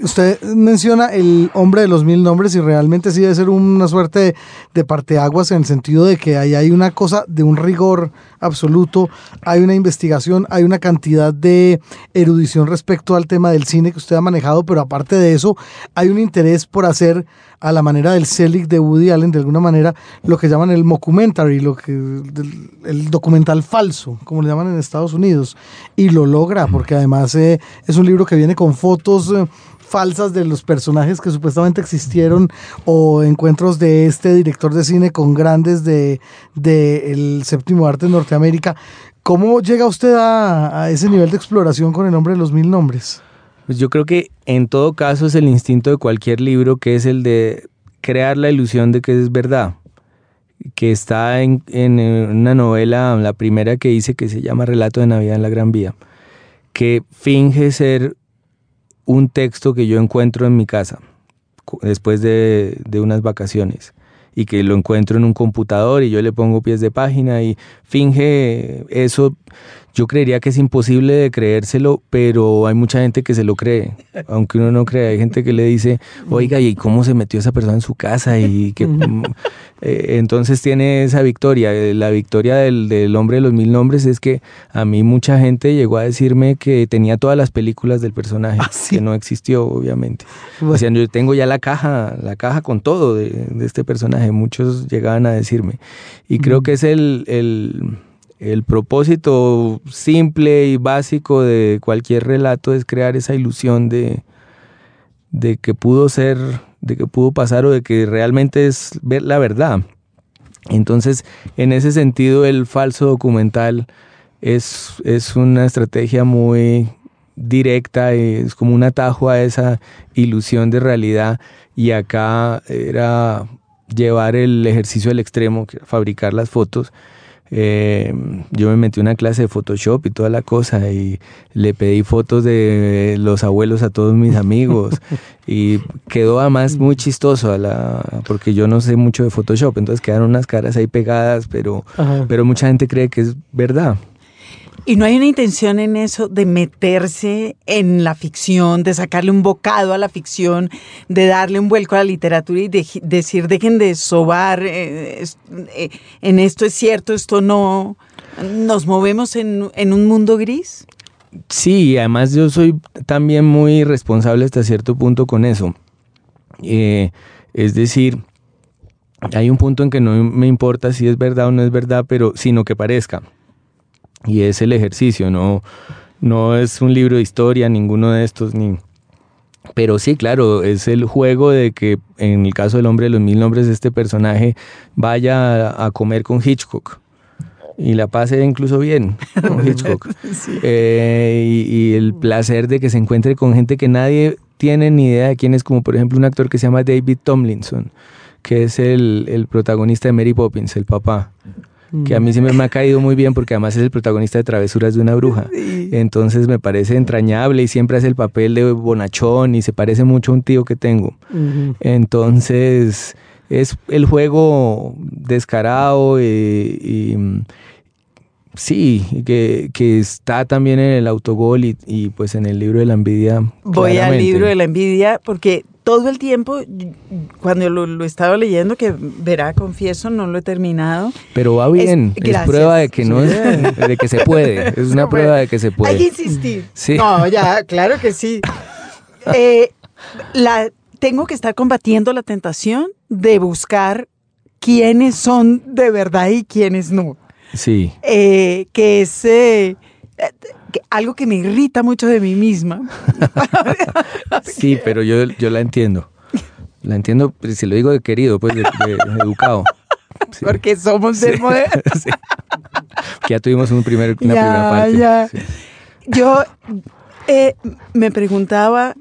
Usted menciona el hombre de los mil nombres y realmente sí debe ser una suerte de, parteaguas en el sentido de que ahí hay una cosa de un rigor absoluto, hay una investigación, hay una cantidad de erudición respecto al tema del cine que usted ha manejado, pero aparte de eso hay un interés por hacer a la manera del Selig de Woody Allen, de alguna manera, lo que llaman el mockumentary, lo que, el documental falso, como le llaman en Estados Unidos, y lo logra, porque además eh, es un libro que viene con fotos... Eh, falsas de los personajes que supuestamente existieron o encuentros de este director de cine con grandes de, el séptimo arte en Norteamérica. ¿Cómo llega usted a, ese nivel de exploración con el nombre de los mil nombres? Pues yo creo que en todo caso es el instinto de cualquier libro que es el de crear la ilusión de que es verdad que está en, en una novela, la primera que hice que se llama Relato de Navidad en la Gran Vía, que finge ser un texto que yo encuentro en mi casa después de, unas vacaciones y que lo encuentro en un computador y yo le pongo pies de página y finge eso yo creería que es imposible de creérselo, pero hay mucha gente que se lo cree, aunque uno no cree. Hay gente que le dice, oiga, ¿y cómo se metió esa persona en su casa? Y que mm, eh, entonces tiene esa victoria. Eh, la victoria del, hombre de los mil nombres es que a mí mucha gente llegó a decirme que tenía todas las películas del personaje, ah, que no existió, obviamente. Decían, yo tengo ya la caja, la caja con todo de, este personaje. Muchos llegaban a decirme. Y creo que es el el propósito simple y básico de cualquier relato es crear esa ilusión de, de que pudo ser, de que pudo pasar o de que realmente es ver la verdad. Entonces, en ese sentido, el falso documental es, es una estrategia muy directa, es como un atajo a esa ilusión de realidad y acá era llevar el ejercicio al extremo, fabricar las fotos eh, yo me metí una clase de Photoshop y toda la cosa y le pedí fotos de los abuelos a todos mis amigos y quedó además muy chistoso a la, porque yo no sé mucho de Photoshop, entonces quedaron unas caras ahí pegadas, pero, pero mucha gente cree que es verdad. Y no hay una intención en eso de meterse en la ficción, de sacarle un bocado a la ficción, de darle un vuelco a la literatura y de, decir, dejen de sobar, eh, eh, en esto es cierto, esto no. ¿Nos movemos en, un mundo gris? Sí, además yo soy también muy responsable hasta cierto punto con eso. Eh, es decir, hay un punto en que no me importa si es verdad o no es verdad, pero sino que parezca y es el ejercicio, no, no es un libro de historia, ninguno de estos, ni... Pero sí, claro, es el juego de que en el caso del hombre de los mil nombres, este personaje vaya a, comer con Hitchcock y la pase incluso bien con Hitchcock. Eh, y, el placer de que se encuentre con gente que nadie tiene ni idea de quién es, como por ejemplo un actor que se llama David Tomlinson, que es el, el protagonista de Mary Poppins, el papá que a mí siempre me ha caído muy bien porque además es el protagonista de Travesuras de una bruja. Entonces me parece entrañable y siempre hace el papel de bonachón y se parece mucho a un tío que tengo. Entonces es el juego descarado y, sí, que, que, está también en el autogol y, y, pues en el libro de la envidia. Voy al libro de la envidia porque todo el tiempo, cuando lo, estaba leyendo, que verá, confieso, no lo he terminado. Pero va bien, es, prueba de que no de que se puede, es una prueba de que se puede. Hay que insistir. Sí. No, ya, claro que sí. Eh, la, tengo que estar combatiendo la tentación de buscar quiénes son de verdad y quiénes no. Sí. Eh, que es eh, algo que me irrita mucho de mí misma. sí, pero yo, yo la entiendo. La entiendo, si lo digo de querido, pues de, educado. Porque somos del modelo. Ya tuvimos un primer, una primera parte. Yo eh, me preguntaba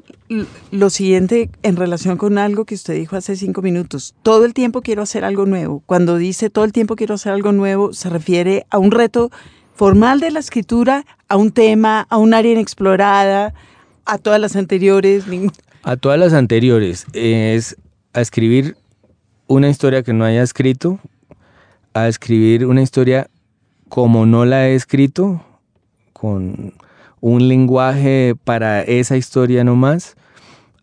lo siguiente en relación con algo que usted dijo hace cinco minutos. Todo el tiempo quiero hacer algo nuevo. Cuando dice todo el tiempo quiero hacer algo nuevo, se refiere a un reto formal de la escritura a un tema, a un área inexplorada, a todas las anteriores? A todas las anteriores. Es a escribir una historia que no haya escrito, a escribir una historia como no la he escrito, con un lenguaje para esa historia nomás,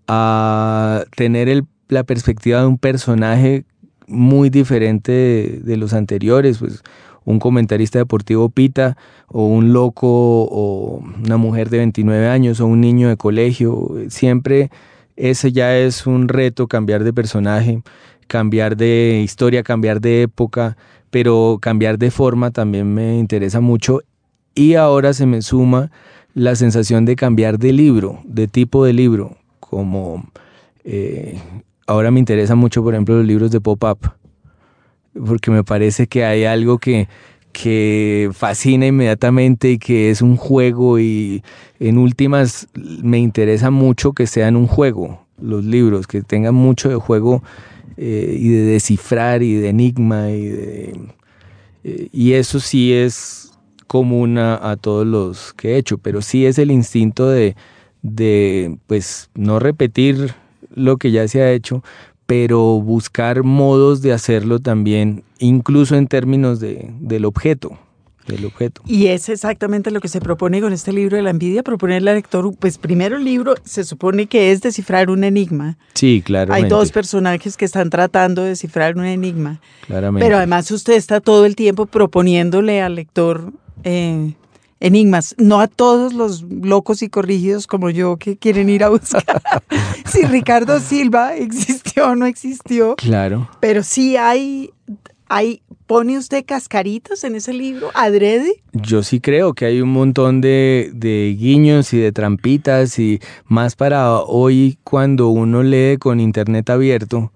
a tener la perspectiva de un personaje muy diferente de, de, los anteriores, pues un comentarista deportivo pita o un loco o una mujer de 29 años o un niño de colegio, siempre ese ya es un reto cambiar de personaje, cambiar de historia, cambiar de época, pero cambiar de forma también me interesa mucho. Y ahora se me suma la sensación de cambiar de libro, de tipo de libro, como eh, ahora me interesa mucho, por ejemplo, los libros de pop-up, porque me parece que hay algo que, que fascina inmediatamente y que es un juego y en últimas me interesa mucho que sean un juego los libros, que tengan mucho de juego eh, y de descifrar y de enigma y de, eh, y eso sí es común a, todos los que he hecho, pero sí es el instinto de, de pues no repetir lo que ya se ha hecho, pero buscar modos de hacerlo también, incluso en términos de, del objeto. Del objeto. Y es exactamente lo que se propone con este libro de la envidia, proponerle al lector, pues primero el libro se supone que es descifrar un enigma. Sí, claro. Hay dos personajes que están tratando de descifrar un enigma. Claramente. Pero además usted está todo el tiempo proponiéndole al lector eh, enigmas, no a todos los locos y corrigidos como yo que quieren ir a buscar si Ricardo Silva existió no existió. Claro. Pero sí hay, hay, ¿pone usted cascaritos en ese libro, adrede? Yo sí creo que hay un montón de, de guiños y de trampitas y más para hoy cuando uno lee con internet abierto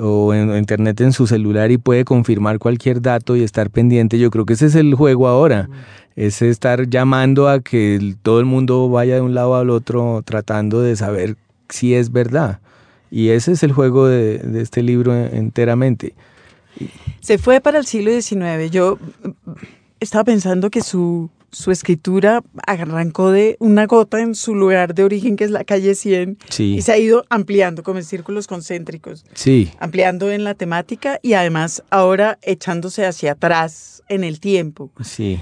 o en internet en su celular y puede confirmar cualquier dato y estar pendiente. Yo creo que ese es el juego ahora es estar llamando a que todo el mundo vaya de un lado al otro tratando de saber si es verdad. Y ese es el juego de, este libro enteramente. Se fue para el siglo XIX. Yo estaba pensando que su, su escritura arrancó de una gota en su lugar de origen, que es la calle 100, y se ha ido ampliando como en círculos concéntricos. Sí. Ampliando en la temática y además ahora echándose hacia atrás en el tiempo. Sí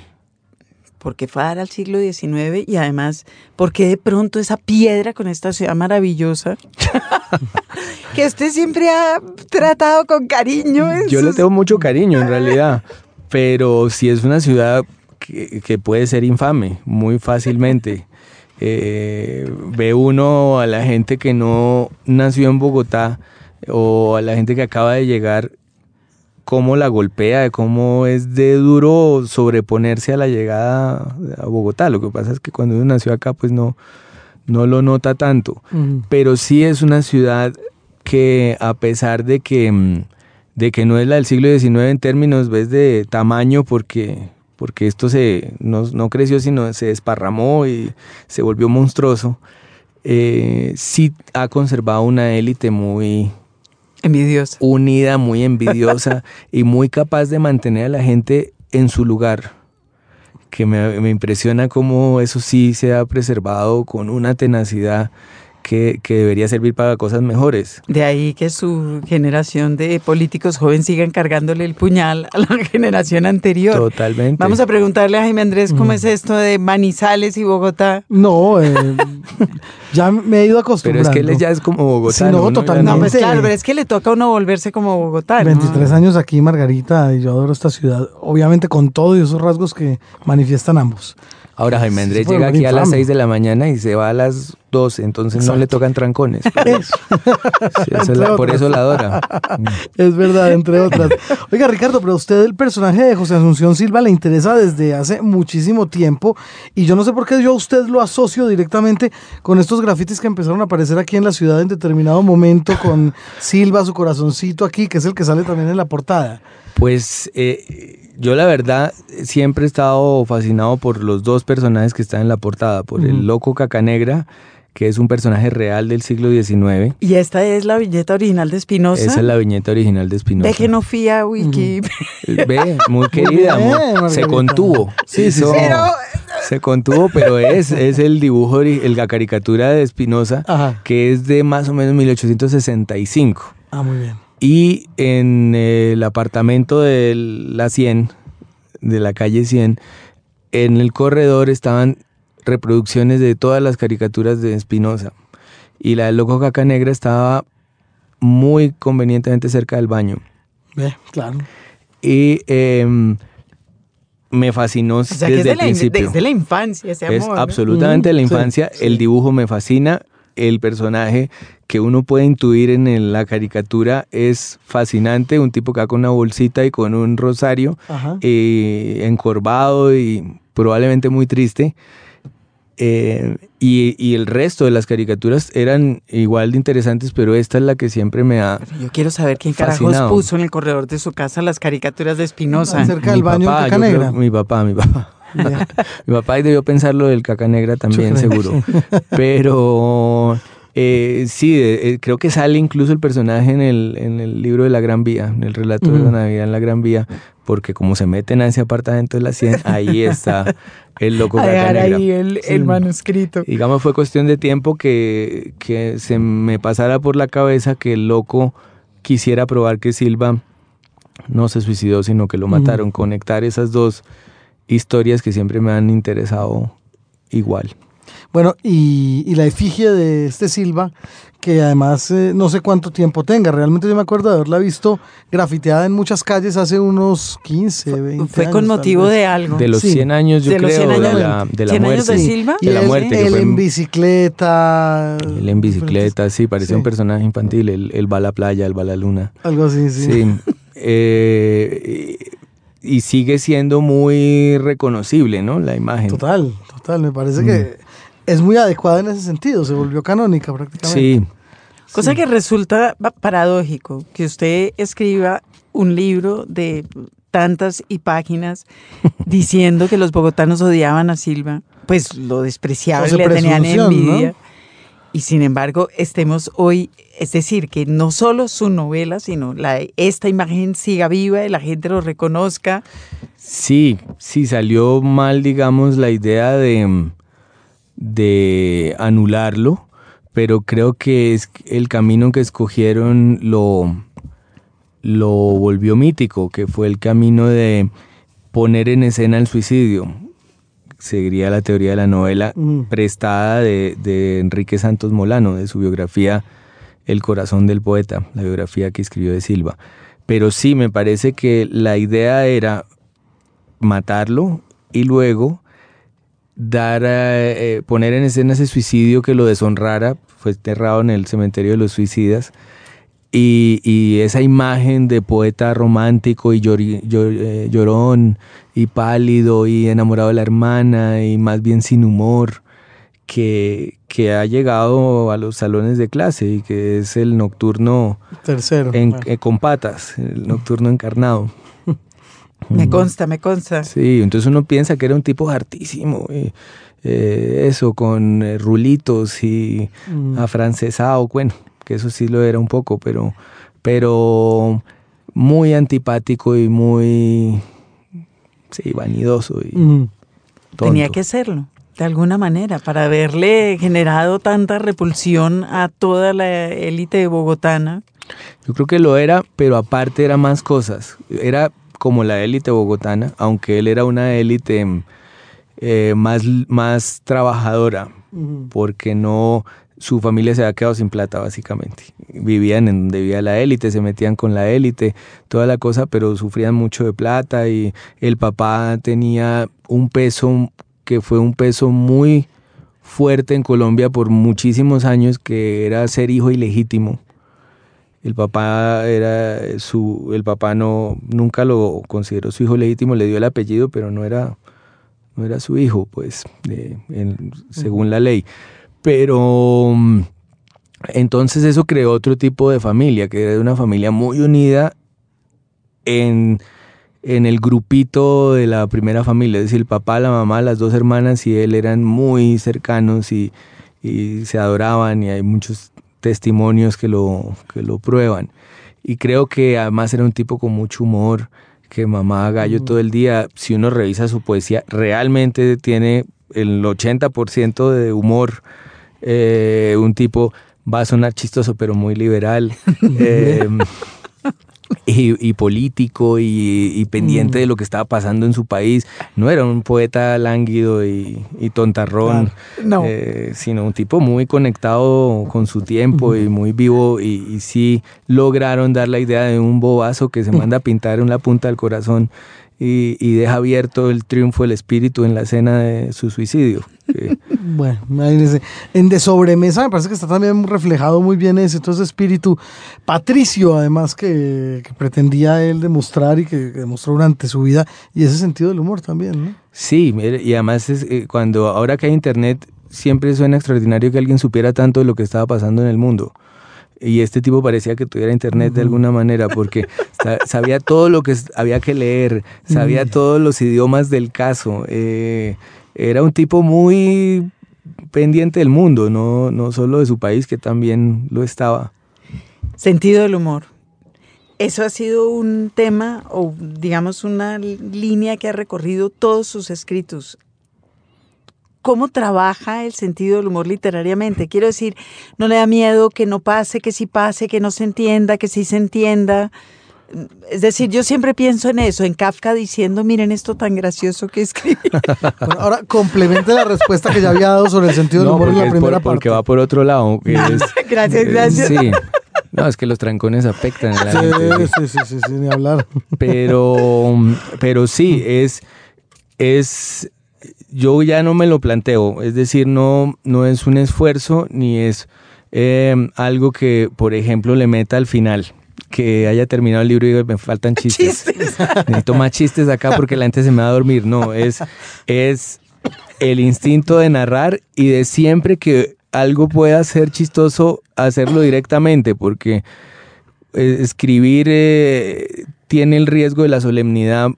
porque fue al siglo XIX y además, porque de pronto esa piedra con esta ciudad maravillosa que usted siempre ha tratado con cariño. Yo le tengo mucho cariño en realidad, pero si es una ciudad que, puede ser infame muy fácilmente. Eh, ve uno a la gente que no nació en Bogotá o a la gente que acaba de llegar cómo la golpea, de cómo es de duro sobreponerse a la llegada a Bogotá. Lo que pasa es que cuando uno nació acá, pues no, no lo nota tanto. Pero sí es una ciudad que a pesar de que, mm, de que no es la del siglo XIX en términos ¿ves? de tamaño, porque, porque esto se, no, creció, sino se desparramó y se volvió monstruoso, eh, sí ha conservado una élite muy, Envidiosa. Unida, muy envidiosa y muy capaz de mantener a la gente en su lugar. Que me, me impresiona cómo eso sí se ha preservado con una tenacidad que, debería servir para cosas mejores. De ahí que su generación de políticos jóvenes sigan cargándole el puñal a la generación anterior. Totalmente. Vamos a preguntarle a Jaime Andrés cómo mm. es esto de Manizales y Bogotá. No, eh, ya me he ido acostumbrando. Pero es que él ya es como Bogotá. no, totalmente. Pues claro, pero es que le toca a uno volverse como Bogotá. 23 años aquí, Margarita, y yo adoro esta ciudad. Obviamente con todo y esos rasgos que manifiestan ambos. Ahora Jaime Andrés llega aquí a las 6 de la mañana y se va a las 12, entonces no le tocan trancones. por eso la adora. Es verdad, entre otras. Oiga, Ricardo, pero usted el personaje de José Asunción Silva le interesa desde hace muchísimo tiempo y yo no sé por qué yo a usted lo asocio directamente con estos grafitis que empezaron a aparecer aquí en la ciudad en determinado momento con Silva, su corazoncito aquí, que es el que sale también en la portada. Pues eh, yo la verdad siempre he estado fascinado por los dos personajes que están en la portada, por el loco Cacanegra, que es un personaje real del siglo XIX. ¿Y esta es la viñeta original de Espinosa? Esa es la viñeta original de Espinosa. Ve que no fía Wiki. Ve, muy querida, se contuvo. Sí, sí, Se contuvo, pero es, es el dibujo, la caricatura de Espinosa, que es de más o menos 1865. Ah, muy bien. Y en el apartamento de la 100, de la calle 100, en el corredor estaban reproducciones de todas las caricaturas de Espinosa. y la del Loco Caca Negra estaba muy convenientemente cerca del baño. Ve, claro. Y em, me fascinó O sea, desde que es de el la, in- principio. desde la infancia ese Es amor. ¿no? absolutamente de la Mm, sí, infancia. sí. El dibujo me fascina. El personaje que uno puede intuir en la caricatura es fascinante. Un tipo que va con una bolsita y con un rosario, eh, encorvado y probablemente muy triste. Eh, y, y el resto de las caricaturas eran igual de interesantes, pero esta es la que siempre me ha... Yo quiero saber quién carajos Fascinado. puso en el corredor de su casa las caricaturas de Espinosa. Cerca del baño papá, de Caca yo creo- Negra. mi papá, mi papá. Mi papá debió pensarlo del caca negra también, seguro. Pero eh, sí, eh, creo que sale incluso el personaje en el, en el libro de la Gran Vía, en el relato de la. Navidad en la Gran Vía, porque como se meten a ese apartamento de la 100, ahí está el loco dejar negra. ahí el, Sí. el manuscrito. Digamos, fue cuestión de tiempo que, que se me pasara por la cabeza que el loco quisiera probar que Silva no se suicidó, sino que lo mataron. Conectar esas dos historias que siempre me han interesado igual. Bueno, y, y la efigie de este Silva, que además eh, no sé cuánto tiempo tenga. Realmente yo me acuerdo de haberla visto grafiteada en muchas calles hace unos 15, 20 Fue años, con tal motivo de algo. De los Sí. 100 años, yo De los creo, 100 años de la, de la 100 años muerte. de Silva. Y De la él, muerte, él fue en bicicleta. Él en bicicleta, sí, parecía un personaje infantil. Él, él va a la playa, él va a la luna. Algo así, sí. Sí. Eh, y sigue siendo muy reconocible, ¿no? La imagen. Total, total. Me parece Mm. que es muy adecuada en ese sentido. Se volvió canónica prácticamente. Sí. Cosa que resulta pa- paradójico que usted escriba un libro de tantas y páginas diciendo que los bogotanos odiaban a Silva, pues lo despreciaban, le tenían envidia. ¿no? Y sin embargo, estemos hoy, es decir, que no solo su novela, sino la, esta imagen siga viva y la gente lo reconozca. Sí, sí, salió mal, digamos, la idea de, de anularlo, pero creo que es el camino que escogieron lo, lo volvió mítico, que fue el camino de poner en escena el suicidio. Seguiría la teoría de la novela Mm. prestada de, de Enrique Santos Molano, de su biografía El corazón del poeta, la biografía que escribió de Silva. Pero sí, me parece que la idea era matarlo y luego dar eh, eh, poner en escena ese suicidio que lo deshonrara, fue enterrado en el cementerio de los suicidas. Y, y esa imagen de poeta romántico y eh, llorón y pálido y enamorado de la hermana y más bien sin humor, que, que ha llegado a los salones de clase y que es el nocturno Tercero. en- Bueno. eh, con patas, el nocturno encarnado. Me consta, me consta. Sí, entonces uno piensa que era un tipo hartísimo, eh, eh, eso, con eh, rulitos y Mm. afrancesado, bueno, que eso sí lo era un poco, pero, pero muy antipático y muy, sí, vanidoso y Mm. Tenía que serlo, de alguna manera, para haberle generado tanta repulsión a toda la élite bogotana. Yo creo que lo era, pero aparte era más cosas. Era como la élite bogotana, aunque él era una élite eh, más, más trabajadora, porque no su familia se había quedado sin plata básicamente. Vivían en donde vivía la élite, se metían con la élite, toda la cosa, pero sufrían mucho de plata y el papá tenía un peso que fue un peso muy fuerte en Colombia por muchísimos años que era ser hijo ilegítimo. El papá era su el papá no nunca lo consideró su hijo legítimo, le dio el apellido, pero no era no era su hijo, pues, de- en- según la ley. Pero mm, entonces eso creó otro tipo de familia, que era una familia muy unida en, en el grupito de la primera familia. Es decir, el papá, la mamá, las dos hermanas y él eran muy cercanos y, y se adoraban y hay muchos testimonios que lo, que lo prueban. Y creo que además era un tipo con mucho humor, que mamá gallo todo el día. Si uno revisa su poesía, realmente tiene el 80% de humor. Eh, un tipo va a sonar chistoso, pero muy liberal. Eh, y, político y, pendiente mm. de lo que estaba pasando en su país. No era un poeta lánguido y, tontarrón, eh, sino un tipo muy conectado con su tiempo y muy vivo y, sí lograron dar la idea de un bobazo que se manda a pintar en la punta del corazón y, deja abierto el triunfo del espíritu en la escena de su suicidio. bueno, imagínense. En De Sobremesa me parece que está también reflejado muy bien ese, todo ese espíritu patricio, además, que, pretendía él demostrar y que, demostró durante su vida, y ese sentido del humor también, ¿no? Sí, y además es, eh, cuando ahora que hay internet, siempre suena extraordinario que alguien supiera tanto de lo que estaba pasando en el mundo y este tipo parecía que tuviera internet de alguna manera porque sabía todo lo que había que leer, sabía todos los idiomas del caso. Eh, era un tipo muy pendiente del mundo, no, no solo de su país, que también lo estaba. Sentido del humor. Eso ha sido un tema o digamos una línea que ha recorrido todos sus escritos cómo trabaja el sentido del humor literariamente. Quiero decir, no le da miedo que no pase, que sí pase, que no se entienda, que sí se entienda. Es decir, yo siempre pienso en eso, en Kafka diciendo, miren esto tan gracioso que escribe. Bueno, ahora complemente la respuesta que ya había dado sobre el sentido del humor en la primera parte. Porque va por otro lado. gracias, gracias. Sí. No, es que los trancones afectan a la sí, Sí, sí, sí, sí, ni hablar. Pero, pero sí, es, es yo ya no me lo planteo, es decir, no, no es un esfuerzo ni es eh, algo que, por ejemplo, le meta al final, que haya terminado el libro y me faltan chistes. Necesito más chistes acá porque la gente se me va a dormir. No, es, es el instinto de narrar y de siempre que algo pueda ser chistoso, hacerlo directamente, porque eh, escribir eh, tiene el riesgo de la solemnidad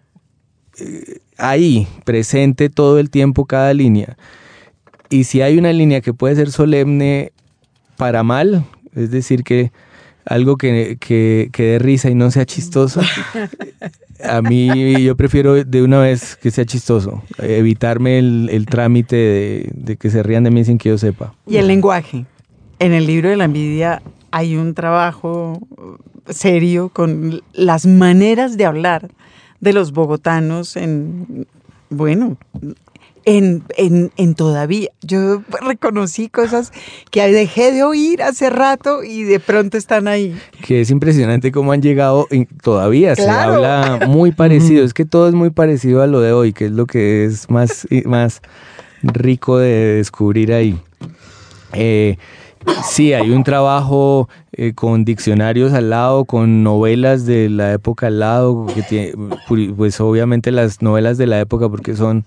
ahí, presente todo el tiempo cada línea. Y si hay una línea que puede ser solemne para mal, es decir, que algo que, que, dé risa y no sea chistoso, a mí yo prefiero de una vez que sea chistoso, evitarme el, trámite de, de, que se rían de mí sin que yo sepa. Y el lenguaje. En el libro de la envidia hay un trabajo serio con las maneras de hablar de los bogotanos en, bueno, en, en, todavía. Yo reconocí cosas que dejé de oír hace rato y de pronto están ahí. Que es impresionante cómo han llegado, todavía se habla muy parecido, es que todo es muy parecido a lo de hoy, que es lo que es más, más rico de descubrir ahí. Eh, Sí, hay un trabajo eh, con diccionarios al lado, con novelas de la época al lado, que pues obviamente las novelas de la época porque son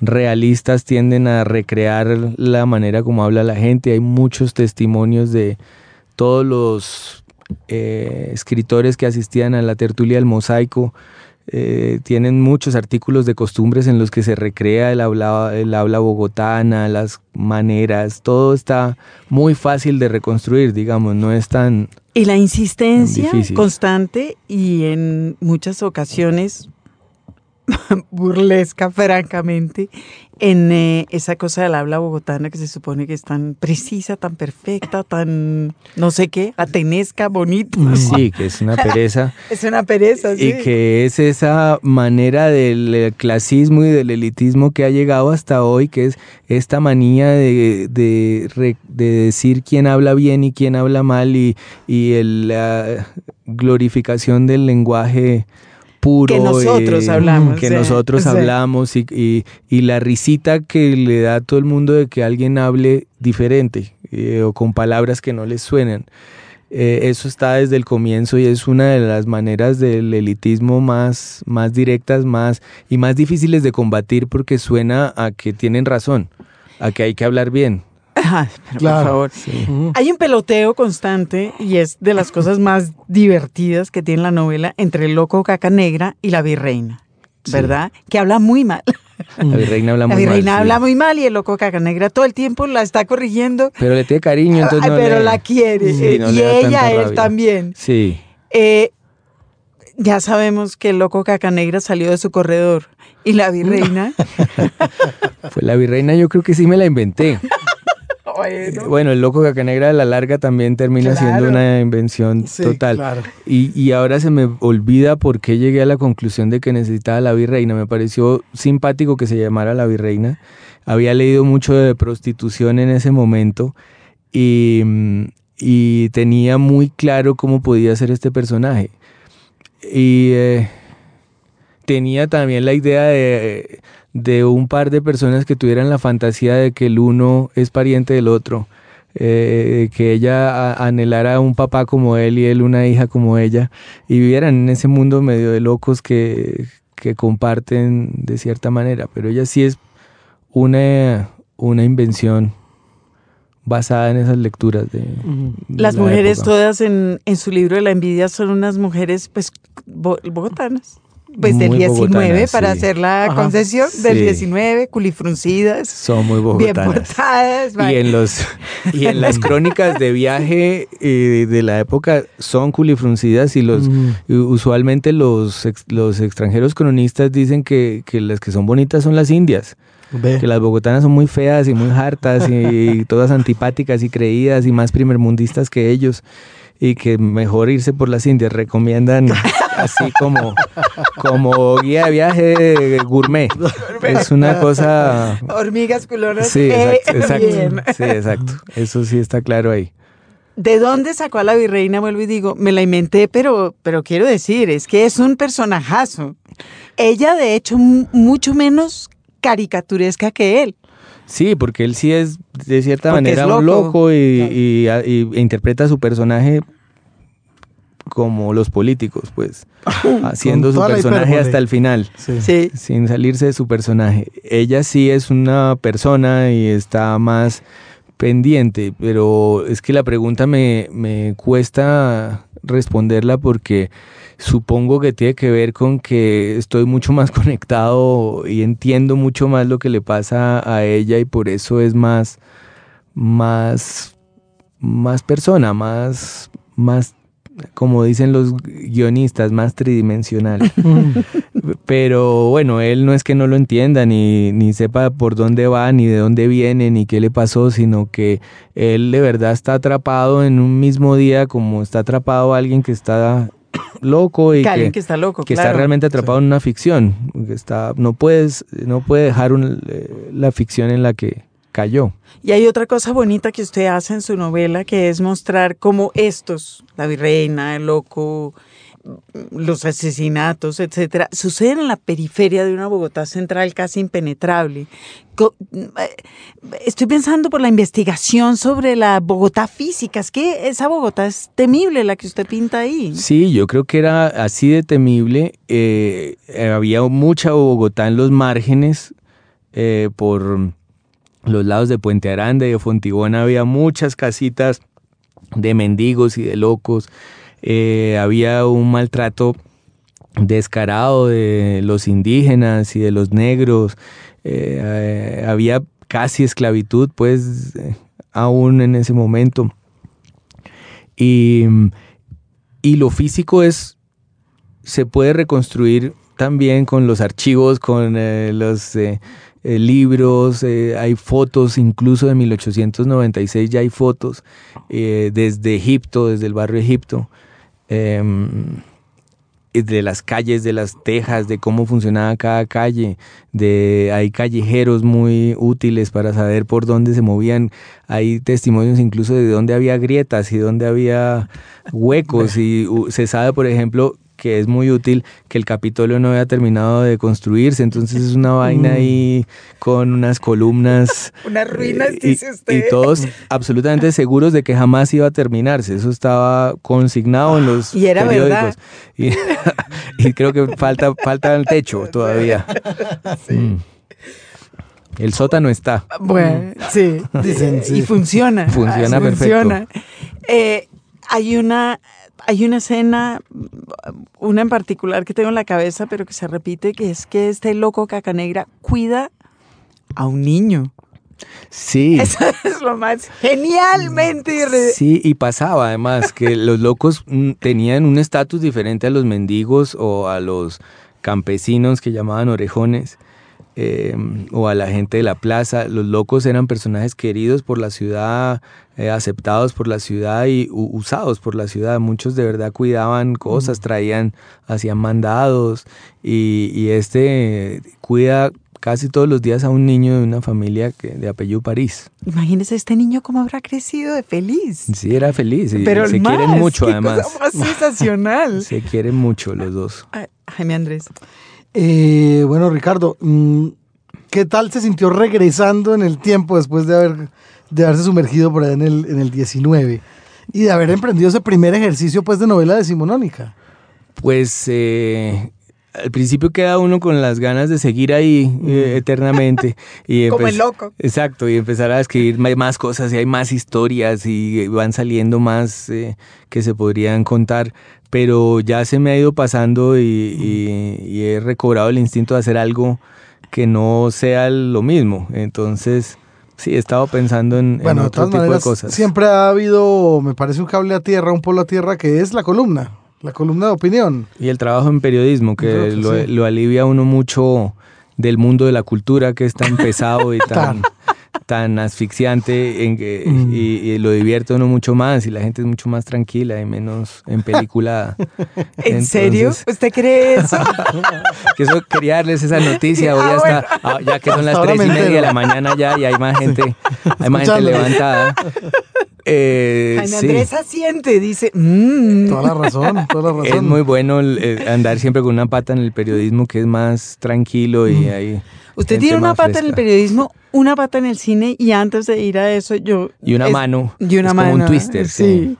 realistas tienden a recrear la manera como habla la gente. Hay muchos testimonios de todos los eh, escritores que asistían a la tertulia del mosaico eh, tienen muchos artículos de costumbres en los que se recrea el habla, el habla bogotana, las maneras, todo está muy fácil de reconstruir, digamos, no es tan... Y la insistencia constante y en muchas ocasiones burlesca, francamente, en eh, esa cosa del habla bogotana que se supone que es tan precisa, tan perfecta, tan no sé qué, atenesca, bonita. Sí, que es una pereza. es una pereza, sí. Y que es esa manera del clasismo y del elitismo que ha llegado hasta hoy, que es esta manía de, de, decir quién habla bien y quién habla mal y, y la glorificación del lenguaje que nosotros hablamos. Que nosotros hablamos y, la risita que le da a todo el mundo de que alguien hable diferente eh, o con palabras que no les suenan. Eh, eso está desde el comienzo y es una de las maneras del elitismo más, más directas más, y más difíciles de combatir porque suena a que tienen razón, a que hay que hablar bien por favor. Hay un peloteo constante y es de las cosas más divertidas que tiene la novela entre el loco caca negra y la virreina, ¿verdad? Que habla muy mal. La virreina habla muy mal. La virreina habla muy mal y el loco caca negra todo el tiempo la está corrigiendo. Pero le tiene cariño, entonces Pero la quiere. y ella, él también. Sí. Eh, ya sabemos que el loco caca negra salió de su corredor. ¿Y la virreina? pues la virreina yo creo que sí me la inventé. Bueno. el loco caca negra a la larga también termina siendo una invención total. Y, y, ahora se me olvida por qué llegué a la conclusión de que necesitaba la virreina. Me pareció simpático que se llamara la virreina. Había leído mucho de prostitución en ese momento y, y tenía muy claro cómo podía ser este personaje. Y eh, tenía también la idea de, de, un par de personas que tuvieran la fantasía de que el uno es pariente del otro. Eh, que ella anhelara un papá como él y él una hija como ella y vivieran en ese mundo medio de locos que, que comparten de cierta manera, pero ella sí es una, una invención basada en esas lecturas de... Las mujeres todas en, en, su libro de la envidia son unas mujeres pues bogotanas. Pues del 19 para hacer la concesión, del 19, culifruncidas. Son muy bogotanas. Bien portadas. Y en, los, y en las crónicas de viaje eh, de la época son culifruncidas y los usualmente los, los extranjeros cronistas dicen que, que las que son bonitas son las indias. Que las bogotanas son muy feas y muy hartas y, todas antipáticas y creídas y más primermundistas que ellos y que mejor irse por las Indias. Recomiendan así como, como guía de viaje gourmet. Es una cosa... Hormigas culonas. Sí, exacto, Sí, exacto. Eso sí está claro ahí. ¿De dónde sacó a la virreina? Vuelvo y digo, me la inventé, pero, pero quiero decir, es que es un personajazo. Ella, de hecho, mucho menos caricaturesca que él. Sí, porque él sí es de cierta manera un loco. y, interpreta a su personaje como los políticos, pues, haciendo su personaje hasta el final, sin salirse de su personaje. Ella sí es una persona y está más pendiente, pero es que la pregunta me, me cuesta responderla porque supongo que tiene que ver con que estoy mucho más conectado y entiendo mucho más lo que le pasa a ella y por eso es más, más, más persona, más, más, como dicen los guionistas, más tridimensional. Pero bueno, él no es que no lo entienda, ni, ni sepa por dónde va, ni de dónde viene, ni qué le pasó, sino que él de verdad está atrapado en un mismo día como está atrapado alguien que está loco y que, está loco, que está realmente atrapado en una ficción, que está no puedes no puede dejar eh, la ficción en la que cayó. Y hay otra cosa bonita que usted hace en su novela que es mostrar cómo estos, la virreina, el loco, los asesinatos, etcétera, suceden en la periferia de una Bogotá central casi impenetrable. Estoy pensando por la investigación sobre la Bogotá física. Es que esa Bogotá es temible la que usted pinta ahí. Sí, yo creo que era así de temible. Eh, había mucha Bogotá en los márgenes eh, por los lados de Puente Aranda y de Fontibón. Había muchas casitas de mendigos y de locos. Eh, había un maltrato descarado de los indígenas y de los negros, eh, eh, había casi esclavitud pues aún en ese momento. Y, y, lo físico es, se puede reconstruir también con los archivos, con los libros, hay fotos, incluso de 1896 ya hay fotos desde Egipto, desde el barrio Egipto. Em, de las calles, de las tejas, de cómo funcionaba cada calle, de hay callejeros muy útiles para saber por dónde se movían, hay testimonios incluso de dónde había grietas y dónde había huecos y se sabe, por ejemplo, que es muy útil, que el Capitolio no había terminado de construirse, entonces es una vaina ahí con unas columnas. unas ruinas, eh, dice usted. Y todos absolutamente seguros de que jamás iba a terminarse, eso estaba consignado en los y era periódicos. Y, creo que falta, falta el techo todavía. Mm. El sótano está. Bueno, sí, dicen, Y funciona. Funciona perfecto. Eh, hay una hay una escena, una en particular que tengo en la cabeza, pero que se repite, que es que este loco caca negra cuida a un niño. Sí. Eso es lo más genialmente. Sí, y pasaba además que los locos mm, tenían un estatus diferente a los mendigos o a los campesinos que llamaban orejones. Em, o a la gente de la plaza. Los locos eran personajes queridos por la ciudad, eh, aceptados por la ciudad y usados por la ciudad. Muchos de verdad cuidaban cosas, traían, hacían mandados y, y este cuida casi todos los días a un niño de una familia que, de apellido París. Imagínese este niño cómo habrá crecido de feliz. Sí, era feliz. Y Pero se quieren mucho además. más sensacional. se quieren mucho los dos. Jaime Andrés. Eh, bueno, Ricardo, mm, ¿qué tal se sintió regresando en el tiempo después de, haber, de haberse sumergido por ahí en el, en el 19 y de haber emprendido ese primer ejercicio pues de novela decimonónica? Pues eh, al principio queda uno con las ganas de seguir ahí eh, mm. eternamente. Y Como el loco. Exacto, y empezar a escribir más cosas y hay más historias y van saliendo más eh, que se podrían contar. Pero ya se me ha ido pasando y, he recobrado el instinto de hacer algo que no sea lo mismo. Entonces, sí, he estado pensando en, otro tipo de cosas. Siempre ha habido, me parece, un cable a tierra, un polo a tierra, que es la columna. La columna de opinión. Y el trabajo en periodismo, que lo, lo, alivia uno mucho del mundo de la cultura que es tan pesado y tan, tan asfixiante en que, mm. y, lo divierte uno mucho más y la gente es mucho más tranquila y menos en película. ¿En serio? ¿Usted cree eso? que eso quería darles esa noticia. Hoy ah, ah, ya que son las tres y media de la mañana ya y hay más gente, hay más gente levantada. Eh, Andrés asiente, dice. Mm". Toda la razón, toda la razón. Es muy bueno andar siempre con una pata en el periodismo que es más tranquilo y mm. ahí. Usted tiene una pata en el periodismo, una pata en el cine y antes de ir a eso yo... Y una mano. Y una mano. Como un twister. Sí.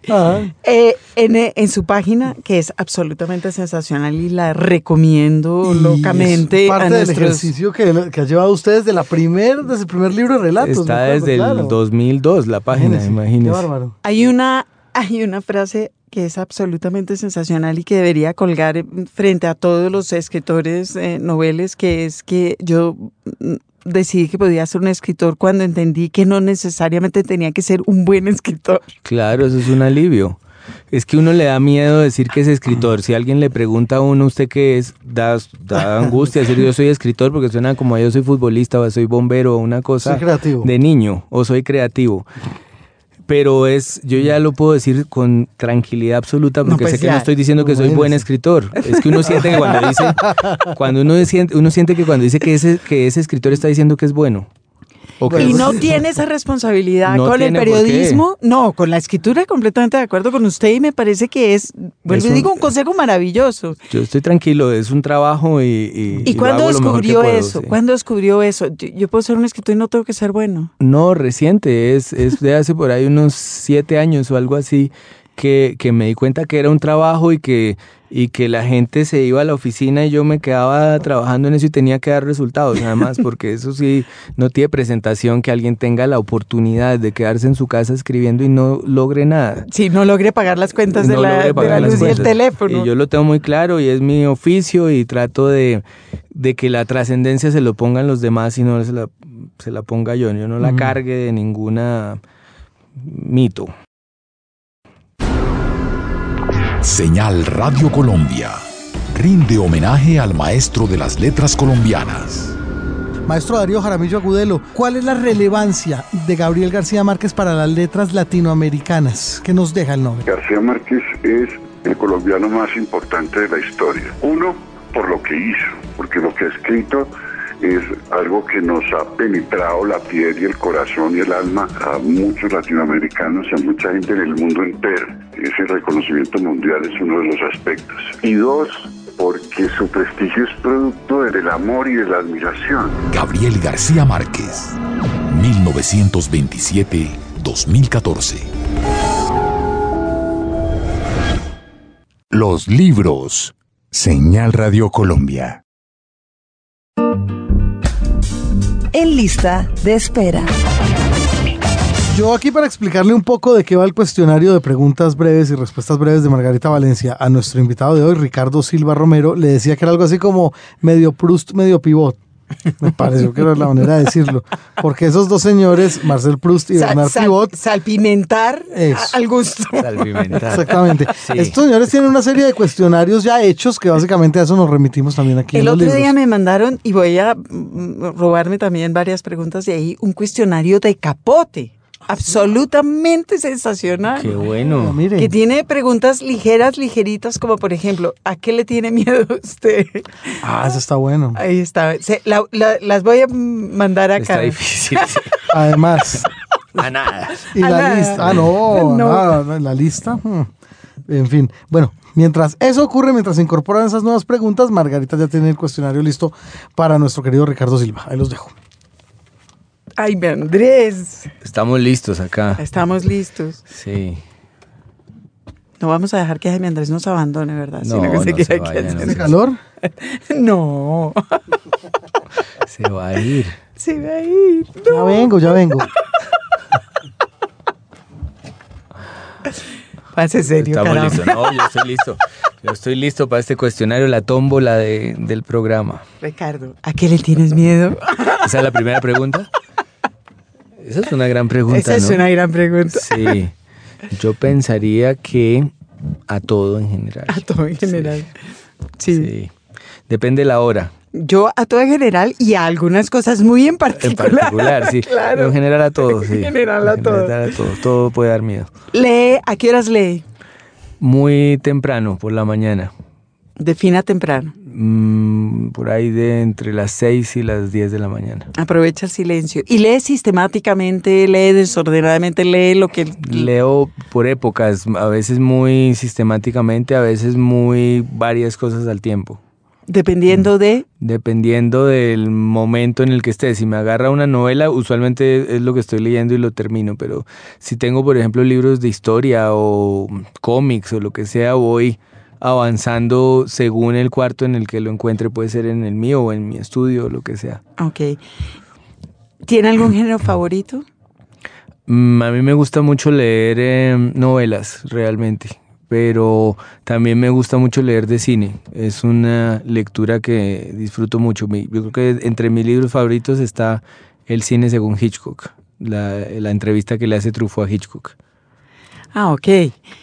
Eh, en, su página, que es absolutamente sensacional y la recomiendo locamente. Es parte del ejercicio que, que, ha llevado ustedes de la primer, desde el primer libro de relatos. Está desde el 2002 la página, imagínese. Qué bárbaro. Hay una, hay una frase que es absolutamente sensacional y que debería colgar frente a todos los escritores eh, noveles, que es que yo mm, decidí que podía ser un escritor cuando entendí que no necesariamente tenía que ser un buen escritor. Claro, eso es un alivio. Es que uno le da miedo decir que es escritor. Si alguien le pregunta a uno usted qué es, da, da angustia decir yo soy escritor porque suena como yo soy futbolista o soy bombero o una cosa de niño o soy creativo pero es, yo ya lo puedo decir con tranquilidad absoluta porque pues sé que no estoy diciendo que soy buen escritor. Es que uno siente que cuando dice, cuando uno siente, uno siente que cuando dice que ese, que ese escritor está diciendo que es bueno y no tiene esa responsabilidad con el periodismo, no, con la escritura completamente de acuerdo con usted y me parece que es, pues le digo un consejo maravilloso. Yo estoy tranquilo, es un trabajo y... ¿Y, cuándo descubrió eso? ¿Cuándo descubrió eso? Yo, puedo ser un escritor y no tengo que ser bueno. No, reciente, es, es de hace por ahí unos siete años o algo así que, que me di cuenta que era un trabajo y que y que la gente se iba a la oficina y yo me quedaba trabajando en eso y tenía que dar resultados nada más, porque eso sí no tiene presentación que alguien tenga la oportunidad de quedarse en su casa escribiendo y no logre nada. Sí, no logre pagar las cuentas de la, luz y el teléfono. Y yo lo tengo muy claro y es mi oficio y trato de, que la trascendencia se lo pongan los demás y no se la, se la ponga yo, yo no la cargue de ninguna mito. Señal Radio Colombia rinde homenaje al maestro de las letras colombianas. Maestro Darío Jaramillo Agudelo, ¿cuál es la relevancia de Gabriel García Márquez para las letras latinoamericanas? ¿Qué nos deja el nombre? García Márquez es el colombiano más importante de la historia. Uno, por lo que hizo, porque lo que ha escrito es algo que nos ha penetrado la piel y el corazón y el alma a muchos latinoamericanos y a mucha gente en el mundo entero. Ese reconocimiento mundial es uno de los aspectos. Y dos, porque su prestigio es producto del amor y de la admiración. Gabriel García Márquez, 1927-2014. Los libros. Señal Radio Colombia en lista de espera. Yo aquí para explicarle un poco de qué va el cuestionario de preguntas breves y respuestas breves de Margarita Valencia a nuestro invitado de hoy, Ricardo Silva Romero, le decía que era algo así como medio Proust, medio pivot. Me pareció que era la manera de decirlo. Porque esos dos señores, Marcel Proust y Sal- Bernard sal- Pivot, salpimentar Eso. al gusto. Salpimentar. exactamente. Sí. Estos señores tienen una serie de cuestionarios ya hechos que básicamente a eso nos remitimos también aquí en El los otro libros. día me mandaron, y voy a mm, robarme también varias preguntas de ahí, un cuestionario de capote. Absolutamente sensacional. Qué bueno. mire. Que tiene preguntas ligeras, ligeritas, como por ejemplo, ¿a qué le tiene miedo usted? Ah, eso está bueno. Ahí está. Se- la- la- las voy a mandar acá. Está difícil. sí. Además, A nada. y A la nada. lista. Ah, no, No. nada, no, la lista. hmm. En fin, bueno, mientras eso ocurre, mientras se incorporan esas nuevas preguntas, Margarita ya tiene el cuestionario listo para nuestro querido Ricardo Silva. Ahí los dejo. Ay, mi Andrés. Estamos listos acá. Estamos listos. Sí. No vamos a dejar que Jaime Andrés nos abandone, ¿verdad? No, Sino que no se quede se aquí vaya, no haciendo- ¿Hace calor? No. Se va a ir. Se va a ir. Ya vengo, ya vengo. Pase serio, Estamos caramba. listos. No, yo estoy listo. Yo estoy listo para este cuestionario, la tómbola de- del programa. Ricardo, ¿a qué le tienes miedo? ¿Esa es la primera pregunta? Esa es una gran pregunta, Esa es ¿no? una gran pregunta. Sí. Yo pensaría que a todo en general. A todo en general. Sí. Sí. Depende de la hora. Yo a todo en general y a algunas cosas muy en En particular. particular, sí. Claro. Pero en general a todo, sí. En general a En todo. general a todo. Todo puede dar miedo. Lee, ¿a qué horas lee? Muy temprano, por la mañana. Defina temprano. Mm, por ahí de entre las 6 y las 10 de la mañana. Aprovecha el silencio. Y lee sistemáticamente, lee desordenadamente, lee lo que... Leo por épocas, a veces muy sistemáticamente, a veces muy varias cosas al tiempo. Dependiendo de... Dependiendo del momento en el que esté. Si me agarra una novela, usualmente es lo que estoy leyendo y lo termino. Pero si tengo, por ejemplo, libros de historia o cómics o lo que sea, voy avanzando según el cuarto en el que lo encuentre. Puede ser en el mío o en mi estudio o lo que sea. Ok. ¿Tiene algún género favorito? Mm, a mí me gusta mucho leer eh, novelas, realmente. Pero también me gusta mucho leer de cine. Es una lectura que disfruto mucho. Yo creo que entre mis libros favoritos está El cine según Hitchcock. La, la entrevista que le hace Truffaut a Hitchcock. Ah, ok.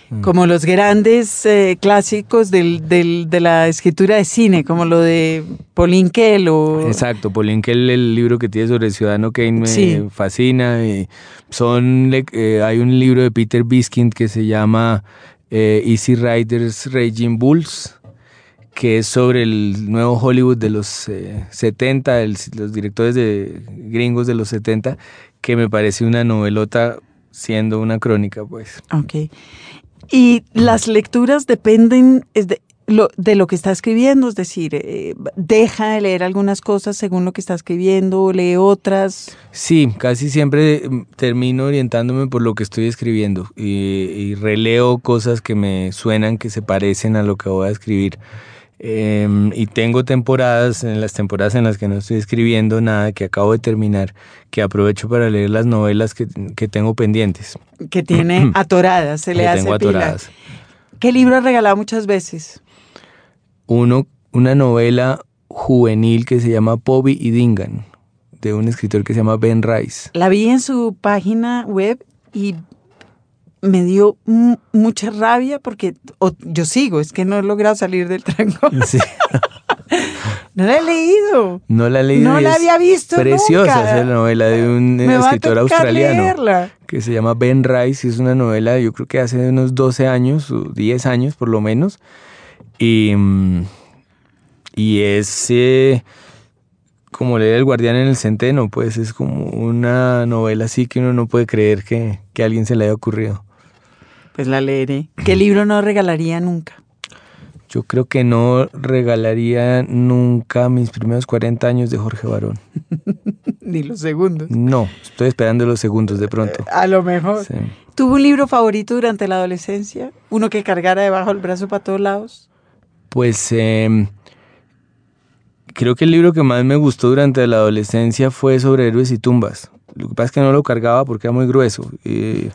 Mm. Como los grandes eh, clásicos del, del- de la escritura de cine, como lo de Pauline Kael o... Exacto, Pauline Kael, el libro que tiene sobre Ciudadano Kane me Sí. fascina. y son, eh, hay un libro de Peter Biskind que se llama eh, Easy Riders Raging Bulls, que es sobre el nuevo Hollywood de los eh, 70, el- los directores de gringos de los 70, que me parece una novelota siendo una crónica, pues. Ok. Y las lecturas dependen es de, lo, de lo que está escribiendo, es decir, eh, deja de leer algunas cosas según lo que está escribiendo, lee otras. Sí, casi siempre mm, termino orientándome por lo que estoy escribiendo y, y releo cosas que me suenan, que se parecen a lo que voy a escribir. Em, y tengo temporadas, en las temporadas en las que no estoy escribiendo nada, que acabo de terminar, que aprovecho para leer las novelas que, que tengo pendientes. que tiene atoradas, se le que hace tengo pila. atoradas. ¿Qué libro has regalado muchas veces? Uno, una novela juvenil que se llama Bobby y Dingan, de un escritor que se llama Ben Rice. La vi en su página web y me dio mu- mucha rabia porque o- yo sigo, es que no he logrado salir del tranco. Sí. No la he leído. No la he leído. No la es había visto Preciosa nunca. esa novela de un Me escritor australiano leerla. que se llama Ben Rice y es una novela yo creo que hace unos 12 años o 10 años por lo menos y, mm, y es eh, como leer El guardián en el centeno pues es como una novela así que uno no puede creer que, que a alguien se le haya ocurrido. Pues la leeré. ¿Qué libro no regalaría nunca? Yo creo que no regalaría nunca mis primeros 40 años de Jorge Barón. Ni los segundos. No, estoy esperando los segundos de pronto. A lo mejor. Sí. ¿Tuvo un libro favorito durante la adolescencia? ¿Uno que cargara debajo del brazo para todos lados? Pues eh, creo que el libro que más me gustó durante la adolescencia fue sobre héroes y tumbas. Lo que pasa es que no lo cargaba porque era muy grueso. y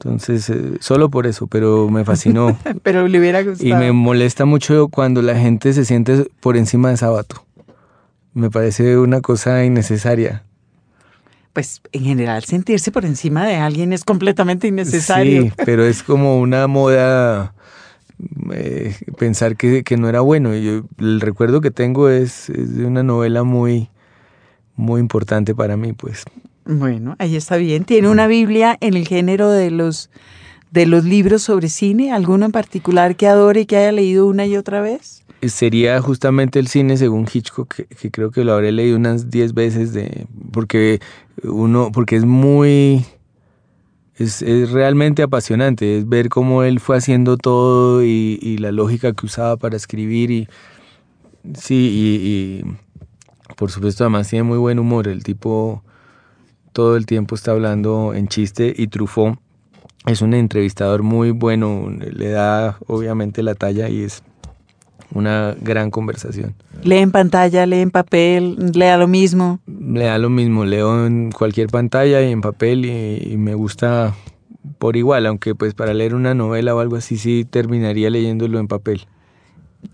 entonces, eh, solo por eso, pero me fascinó. Pero le hubiera gustado. y me molesta mucho cuando la gente se siente por encima de Sábato. Me parece una cosa innecesaria. Pues en general sentirse por encima de alguien es completamente innecesario. Sí, pero es como una moda eh, pensar que, que, no era bueno. Yo, el recuerdo que tengo es, es, de una novela muy, muy importante para mí, pues. Bueno, ahí está bien. ¿Tiene una Biblia en el género de los, de los libros sobre cine? ¿Alguno en particular que adore y que haya leído una y otra vez? Sería justamente el cine según Hitchcock, que, que creo que lo habré leído unas 10 veces, de, porque, uno, porque es muy es, es, realmente apasionante, es ver cómo él fue haciendo todo y, y la lógica que usaba para escribir y sí, y, y, por supuesto además tiene muy buen humor, el tipo todo el tiempo está hablando en chiste y Truffaut es un entrevistador muy bueno, le da obviamente la talla y es una gran conversación. ¿Lee en pantalla, lee en papel, lea lo mismo? Le da lo mismo, leo en cualquier pantalla y en papel y, y, me gusta por igual, aunque pues para leer una novela o algo así sí terminaría leyéndolo en papel.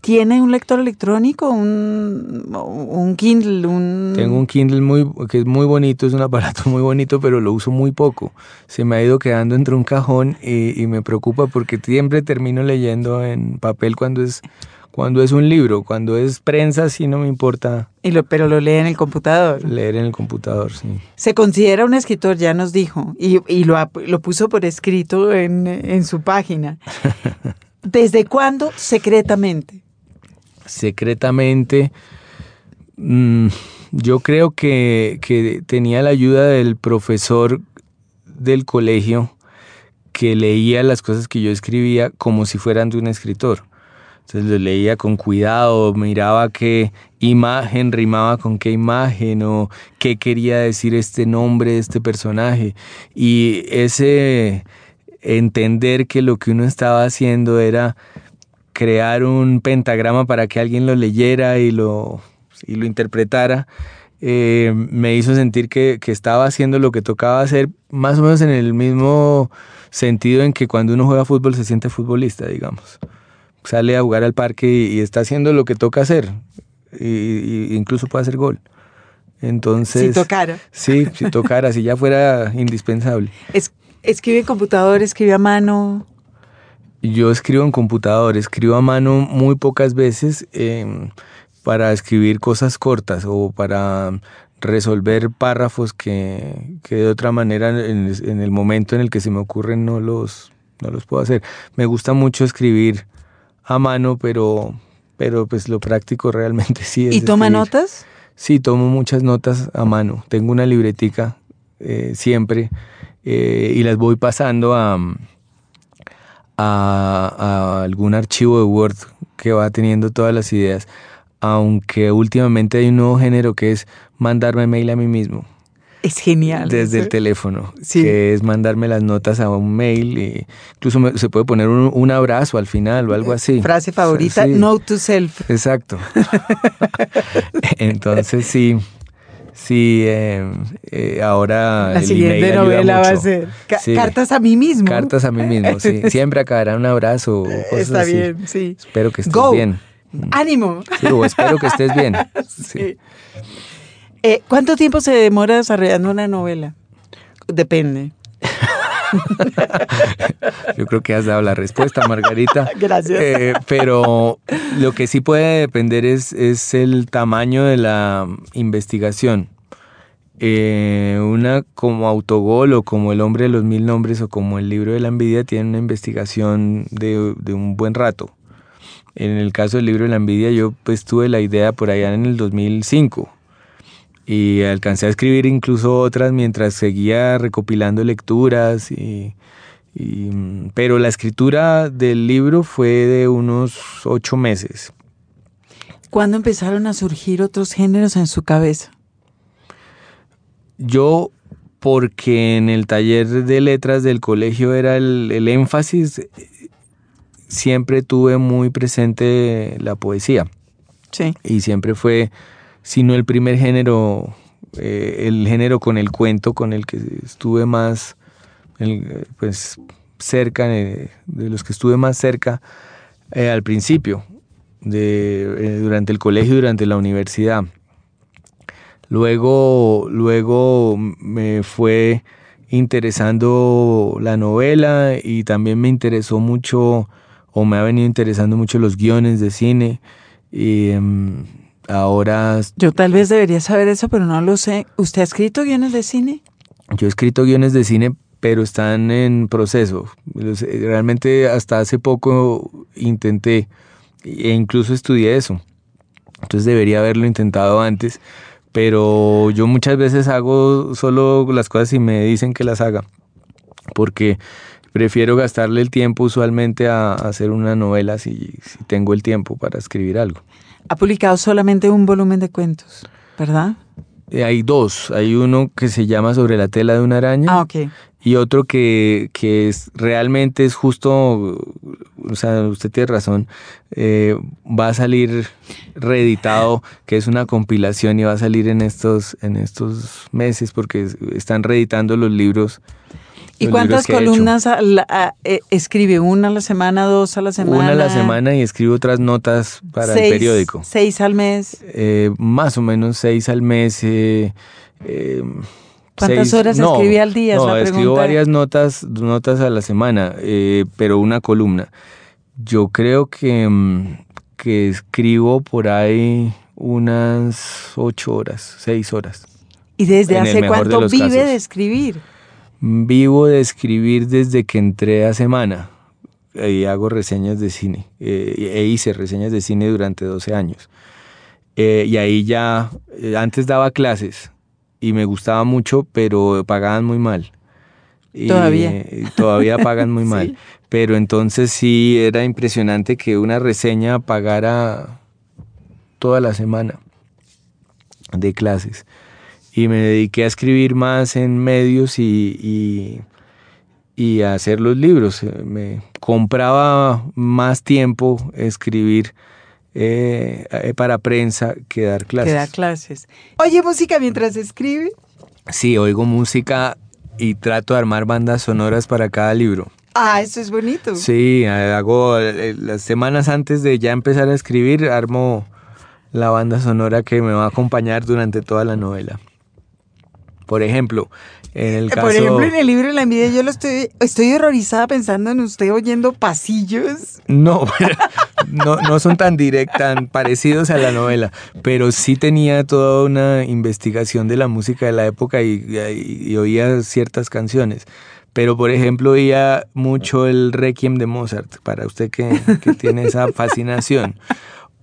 ¿Tiene un lector electrónico, un, un Kindle? Un... Tengo un Kindle muy, que es muy bonito, es un aparato muy bonito, pero lo uso muy poco. Se me ha ido quedando entre un cajón y, y me preocupa porque siempre termino leyendo en papel cuando es cuando es un libro, cuando es prensa sí no me importa. Y lo, pero lo lee en el computador. Leer en el computador, sí. Se considera un escritor, ya nos dijo, y, y lo, lo, puso por escrito en, en su página. ¿Desde cuándo secretamente? Secretamente, mmm, yo creo que, que tenía la ayuda del profesor del colegio que leía las cosas que yo escribía como si fueran de un escritor. Entonces lo leía con cuidado, miraba qué imagen rimaba con qué imagen o qué quería decir este nombre este personaje. Y ese entender que lo que uno estaba haciendo era crear un pentagrama para que alguien lo leyera y lo, y lo interpretara, eh, me hizo sentir que, que estaba haciendo lo que tocaba hacer, más o menos en el mismo sentido en que cuando uno juega fútbol se siente futbolista, digamos sale a jugar al parque y, y está haciendo lo que toca hacer. Y, y, incluso puede hacer gol. Entonces. Si tocara. Sí, si tocara, si ya fuera indispensable. Es, escribe en computador, escribe a mano. Yo escribo en computador, escribo a mano muy pocas veces eh, para escribir cosas cortas o para resolver párrafos que, que de otra manera en, en, el momento en el que se me ocurren no los, no los puedo hacer. Me gusta mucho escribir a mano, pero, pero pues lo práctico realmente sí es. ¿Y toma escribir. notas? Sí, tomo muchas notas a mano. Tengo una libretica eh, siempre eh, y las voy pasando a, a, a, algún archivo de Word que va teniendo todas las ideas. Aunque últimamente hay un nuevo género que es mandarme mail a mí mismo. Es genial. Desde el teléfono, sí. que es mandarme las notas a un mail. Y incluso me, se puede poner un, un, abrazo al final o algo así. Frase favorita, sí. note to self. Exacto. Entonces sí, sí, eh, eh, ahora... La siguiente novela va a ser Ca sí. Cartas a mí mismo. Cartas a mí mismo, sí. Siempre acabará un abrazo. O cosas Está así. bien, sí. Espero que estés Go. bien. Ánimo. Sí, o espero que estés bien. sí. Eh, ¿Cuánto tiempo se demora desarrollando una novela? Depende. Yo creo que has dado la respuesta, Margarita. Gracias. Eh, pero lo que sí puede depender es, es el tamaño de la investigación. Eh, una como Autogol o como El hombre de los mil nombres o como El libro de la envidia tiene una investigación de, un buen rato. En el caso del libro de la envidia yo pues tuve la idea por allá en el 2005 y alcancé a escribir incluso otras mientras seguía recopilando lecturas y, pero la escritura del libro fue de unos ocho meses. ¿Cuándo empezaron a surgir otros géneros en su cabeza? Yo, porque en el taller de letras del colegio era el, el énfasis, siempre tuve muy presente la poesía. Sí. Y siempre fue sino el primer género, eh, el género con el cuento con el que estuve más, el, pues, cerca, de los que estuve más cerca eh, al principio, de, eh, durante el colegio y durante la universidad. Luego, luego me fue interesando la novela y también me interesó mucho o me ha venido interesando mucho los guiones de cine y em, ahora Yo tal vez debería saber eso, pero no lo sé. ¿Usted ha escrito guiones de cine? yo he escrito guiones de cine pero están en proceso. Los- Realmente hasta hace poco intenté e incluso estudié eso. Entonces debería haberlo intentado antes, pero yo muchas veces hago solo las cosas y me dicen que las haga, porque prefiero gastarle el tiempo usualmente a, a hacer una novela si, si tengo el tiempo para escribir algo. Ha publicado solamente un volumen de cuentos, ¿verdad? Eh, Hay dos, hay uno que se llama Sobre la tela de una araña. Ah, ok. Y otro que, que es, realmente es justo, o sea, usted tiene razón, eh, va a salir reeditado, que es una compilación y va a salir en estos, en estos meses porque es- están reeditando los libros. ¿Y cuántas columnas a la- a- eh, escribe? ¿Una a la semana, dos a la semana? Una a la semana y escribo otras notas para seis, el periódico. Seis al mes. Eh, más o menos seis al mes. eh, eh, ¿Cuántas seis- horas escribe al día? No, escribo varias notas, notas a la semana, eh, pero una columna. Yo creo que, mm, que escribo por ahí unas ocho horas, seis horas. ¿Y desde hace de cuánto vive casos. de escribir? Vivo de escribir desde que entré a Semana y hago reseñas de cine. eh, e hice reseñas de cine durante 12 años. Eh, y ahí ya, eh, antes daba clases y me gustaba mucho, pero pagaban muy mal. Y, Todavía. eh, todavía pagan muy mal. Sí. Pero entonces sí era impresionante que una reseña pagara toda la semana de clases. Y me dediqué a escribir más en medios y, y, y a hacer los libros. Eh, Me compraba más tiempo escribir eh, eh, para prensa que dar clases. Que da clases. Oye música mientras escribe. Sí, oigo música y trato de armar bandas sonoras para cada libro. Ah, eso es bonito. Sí, hago las semanas antes de ya empezar a escribir, armo la banda sonora que me va a acompañar durante toda la novela. Por ejemplo, en el caso... Por ejemplo, en el libro la envidia yo lo estoy, estoy horrorizada pensando en usted oyendo pasillos. No, no, no son tan direct, tan parecidos a la novela, pero sí tenía toda una investigación de la música de la época y, y- y oía ciertas canciones. Pero, por ejemplo, oía mucho el Requiem de Mozart, para usted que, que tiene esa fascinación.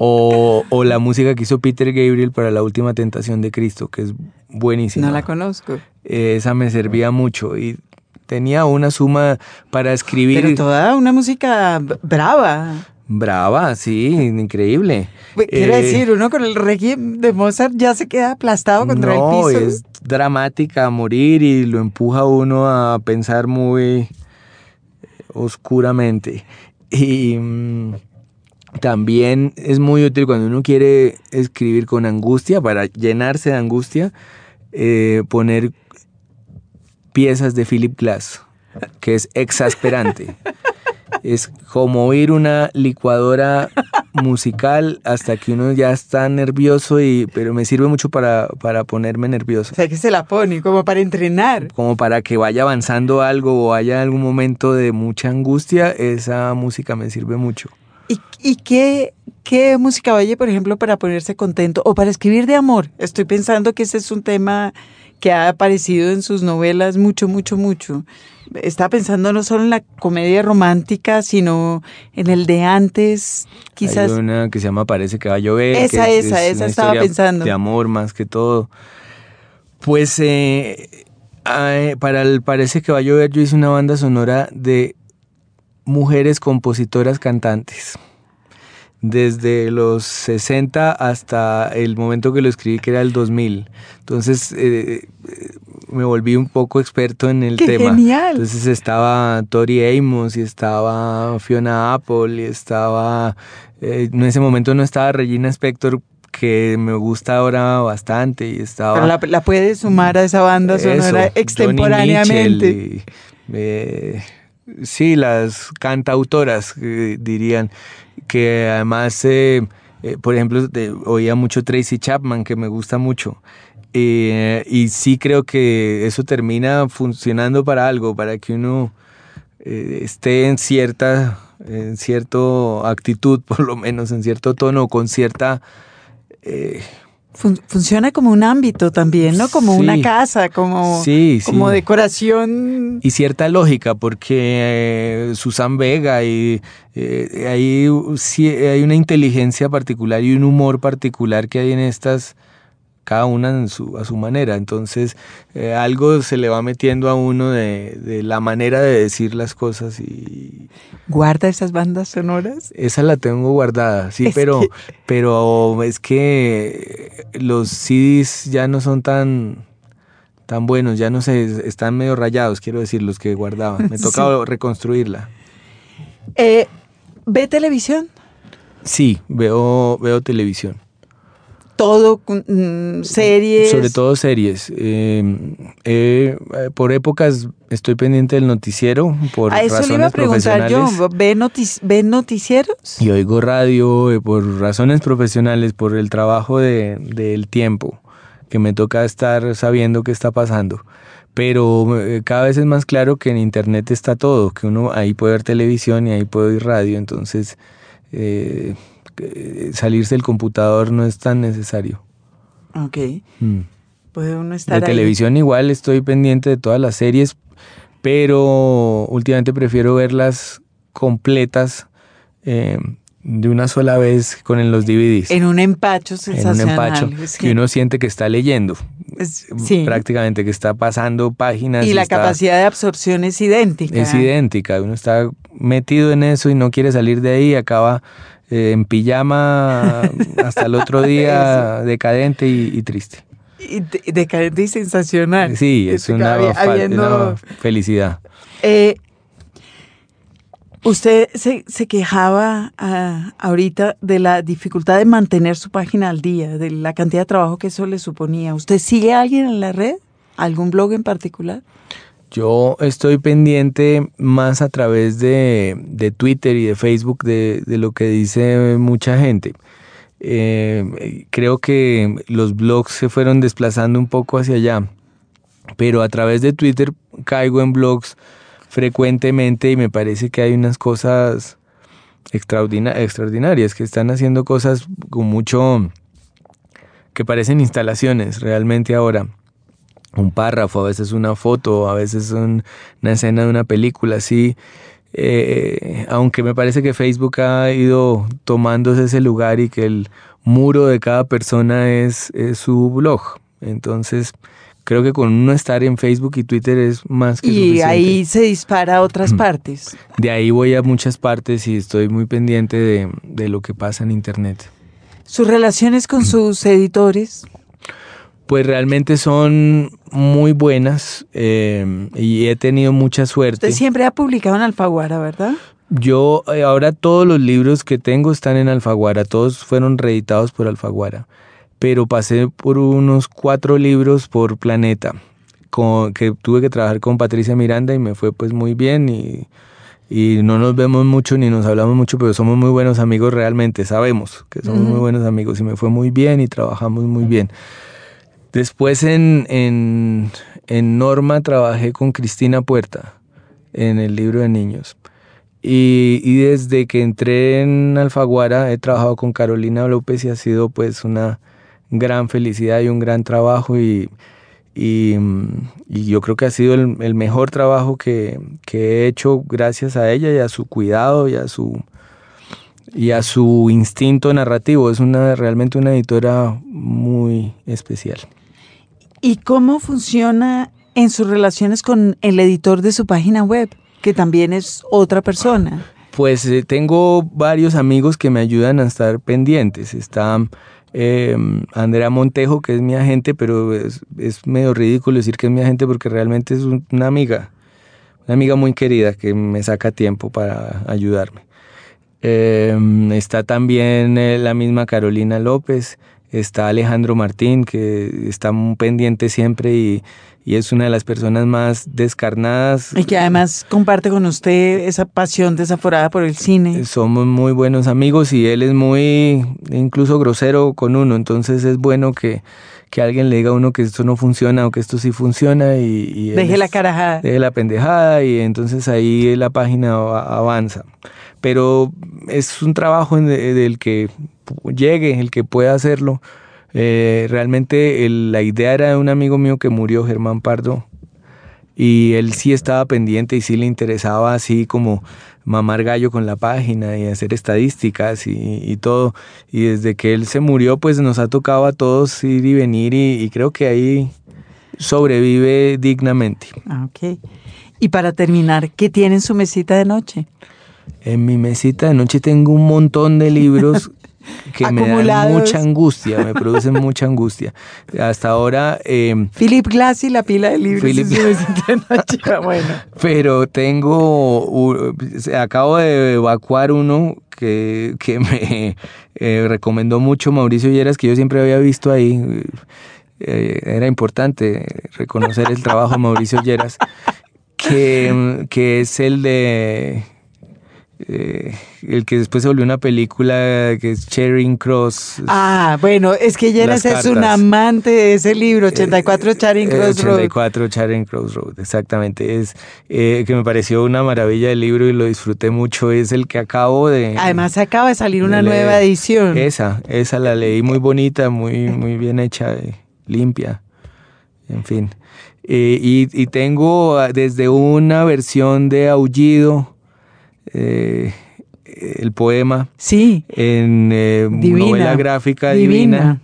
O, o la música que hizo Peter Gabriel para La Última Tentación de Cristo, que es buenísima. No la conozco. Eh, Esa me servía mucho y tenía una suma para escribir. Pero toda una música brava. Brava, sí, increíble. Quiero Eh, decir, uno con el requiem de Mozart ya se queda aplastado contra no, el piso. es dramática a morir y lo empuja a uno a pensar muy eh, oscuramente. Y mm, también es muy útil cuando uno quiere escribir con angustia, para llenarse de angustia, eh, poner piezas de Philip Glass, que es exasperante. es como oír una licuadora musical hasta que uno ya está nervioso, y, pero me sirve mucho para, para ponerme nervioso. O sea, que se la pone como para entrenar. Como para que vaya avanzando algo o haya algún momento de mucha angustia, esa música me sirve mucho. ¿Y, y qué, qué música oye, por ejemplo, para ponerse contento o para escribir de amor? Estoy pensando que ese es un tema que ha aparecido en sus novelas mucho, mucho, mucho. Estaba pensando no solo en la comedia romántica, sino en el de antes, quizás. Hay una que se llama Parece que va a llover. Esa, que esa, es esa estaba pensando. De amor más que todo. Pues eh, eh, para el Parece que va a llover yo hice una banda sonora de mujeres compositoras cantantes. Desde los 60 hasta el momento que lo escribí, que era el 2000. Entonces eh, eh, me volví un poco experto en el ¡Qué tema. genial! Entonces estaba Tori Amos y estaba Fiona Apple y estaba... eh, en ese momento no estaba Regina Spector, que me gusta ahora bastante y estaba... Pero la, la puede sumar a esa banda sonora Eso, Johnny extemporáneamente. Mitchell y, eh, sí, las cantautoras eh, dirían que además, eh, eh, por ejemplo, oía mucho Tracy Chapman, que me gusta mucho. Y sí creo que eso termina funcionando para algo, para que uno esté en cierta, en cierto actitud, por lo menos en cierto tono, con cierta eh, funciona como un ámbito también, ¿no? Como una casa, como, como decoración. Y cierta lógica, porque eh, Susan Vega y eh, hay, hay una inteligencia particular y un humor particular que hay en estas cada una su, a su manera. Entonces, eh, algo se le va metiendo a uno de, la manera de decir las cosas y... ¿Guarda esas bandas sonoras? Esa la tengo guardada, sí, pero, pero es que los CDs ya no son tan tan buenos, ya no sé, están medio rayados, quiero decir, los que guardaba. Me tocaba reconstruirla. Eh, ¿Ve televisión? Sí, veo, veo televisión todo, mm, series. Sobre todo series. Em, eh, por épocas estoy pendiente del noticiero, por a eso le iba a preguntar yo, ¿ve, noticieros? Y oigo radio eh, por razones profesionales, por el trabajo del de, tiempo, que me toca estar sabiendo qué está pasando. Pero eh, cada vez es más claro que en Internet está todo, que uno ahí puede ver televisión y ahí puede oír radio, entonces... Eh, salirse del computador no es tan necesario. Ok. Mm. Puede uno estar. De televisión igual estoy pendiente de todas las series, pero últimamente prefiero verlas completas eh, de una sola vez con los DVDs. En un empacho sensacional. En un empacho que uno siente que está leyendo. sí. Prácticamente que está pasando páginas. Y, la capacidad de absorción es idéntica. Es idéntica. Uno está metido en eso y no quiere salir de ahí y acaba eh, en pijama hasta el otro día, decadente y, triste. Y decadente y sensacional. Sí, es una, felicidad. Eh, usted se, quejaba ah, ahorita de la dificultad de mantener su página al día, de la cantidad de trabajo que eso le suponía. ¿Usted sigue a alguien en la red? ¿Algún blog en particular? Yo estoy pendiente más a través de, Twitter y de Facebook de, lo que dice mucha gente. Eh, creo que los blogs se fueron desplazando un poco hacia allá, pero a través de Twitter caigo en blogs frecuentemente y me parece que hay unas cosas extraordinarias que están haciendo cosas con mucho que parecen instalaciones realmente ahora un párrafo, a veces una foto, a veces una escena de una película, así. Eh, aunque me parece que Facebook ha ido tomándose ese lugar y que el muro de cada persona es, su blog. Entonces, creo que con uno estar en Facebook y Twitter es más que y suficiente. Y ahí se dispara a otras partes. De ahí voy a muchas partes y estoy muy pendiente de, de lo que pasa en Internet. ¿Sus relaciones con sus editores? Pues realmente son muy buenas eh, y he tenido mucha suerte. Usted siempre ha publicado en Alfaguara, ¿verdad? Yo eh, ahora todos los libros que tengo están en Alfaguara, todos fueron reeditados por Alfaguara, pero pasé por unos cuatro libros por Planeta, con, que tuve que trabajar con Patricia Miranda y me fue pues muy bien y, y no nos vemos mucho ni nos hablamos mucho, pero somos muy buenos amigos realmente, sabemos que somos muy buenos amigos y me fue muy bien y trabajamos muy bien. Después en, en, Norma trabajé con Cristina Puerta en el libro de niños. Y, desde que entré en Alfaguara he trabajado con Carolina López y ha sido pues una gran felicidad y un gran trabajo y, y, yo creo que ha sido el, mejor trabajo que, que, he hecho gracias a ella y a su cuidado y a su, y a su instinto narrativo. Es una, realmente una editora muy especial. ¿Y cómo funciona en sus relaciones con el editor de su página web, que también es otra persona? Pues eh, tengo varios amigos que me ayudan a estar pendientes. Está eh, Andrea Montejo, que es mi agente, pero es, medio ridículo decir que es mi agente porque realmente es una amiga, una amiga muy querida que me saca tiempo para ayudarme. Eh, está también la misma Carolina López, está Alejandro Martín, que está pendiente siempre y, y es una de las personas más descarnadas. Y que además comparte con usted esa pasión desaforada por el cine. Somos muy buenos amigos y él es muy incluso grosero con uno, entonces es bueno que, que alguien le diga a uno que esto no funciona o que esto sí funciona y... y Deje la carajada. Deje la pendejada y entonces ahí la página avanza. Pero es un trabajo en- del que llegue, el que pueda hacerlo. Eh, realmente el- la idea era de un amigo mío que murió, Germán Pardo, y él sí estaba pendiente y sí le interesaba así como mamar gallo con la página y hacer estadísticas y, y todo. Y desde que él se murió, pues nos ha tocado a todos ir y venir y, y creo que ahí sobrevive dignamente. Ah, ok. Y para terminar, ¿qué tiene en su mesita de noche? En mi mesita de noche tengo un montón de libros que me dan mucha angustia, me producen mucha angustia. Hasta ahora, eh, Philip Glass y la pila de libros Philip bueno. pero tengo, acabo de evacuar uno que, que me eh, recomendó mucho Mauricio Lleras, que yo siempre había visto ahí. Eh, era importante reconocer el trabajo de Mauricio Lleras, que, que es el de... eh, el que después se volvió una película que es Charing Cross. Ah, bueno, es que Lleras Las es un amante de ese libro, 84 Charing Eh, Cross Road. 84 Charing Cross Road, exactamente. Es eh, que me pareció una maravilla el libro y lo disfruté mucho. Es el que acabo de. Además acaba de salir una leer. nueva edición. Esa, esa la leí muy bonita, muy, muy bien hecha, eh, limpia. En fin. Eh, y, y tengo ah, desde una versión de Aullido, eh, el poema, Sí, en eh, Divina, novela gráfica divina. divina,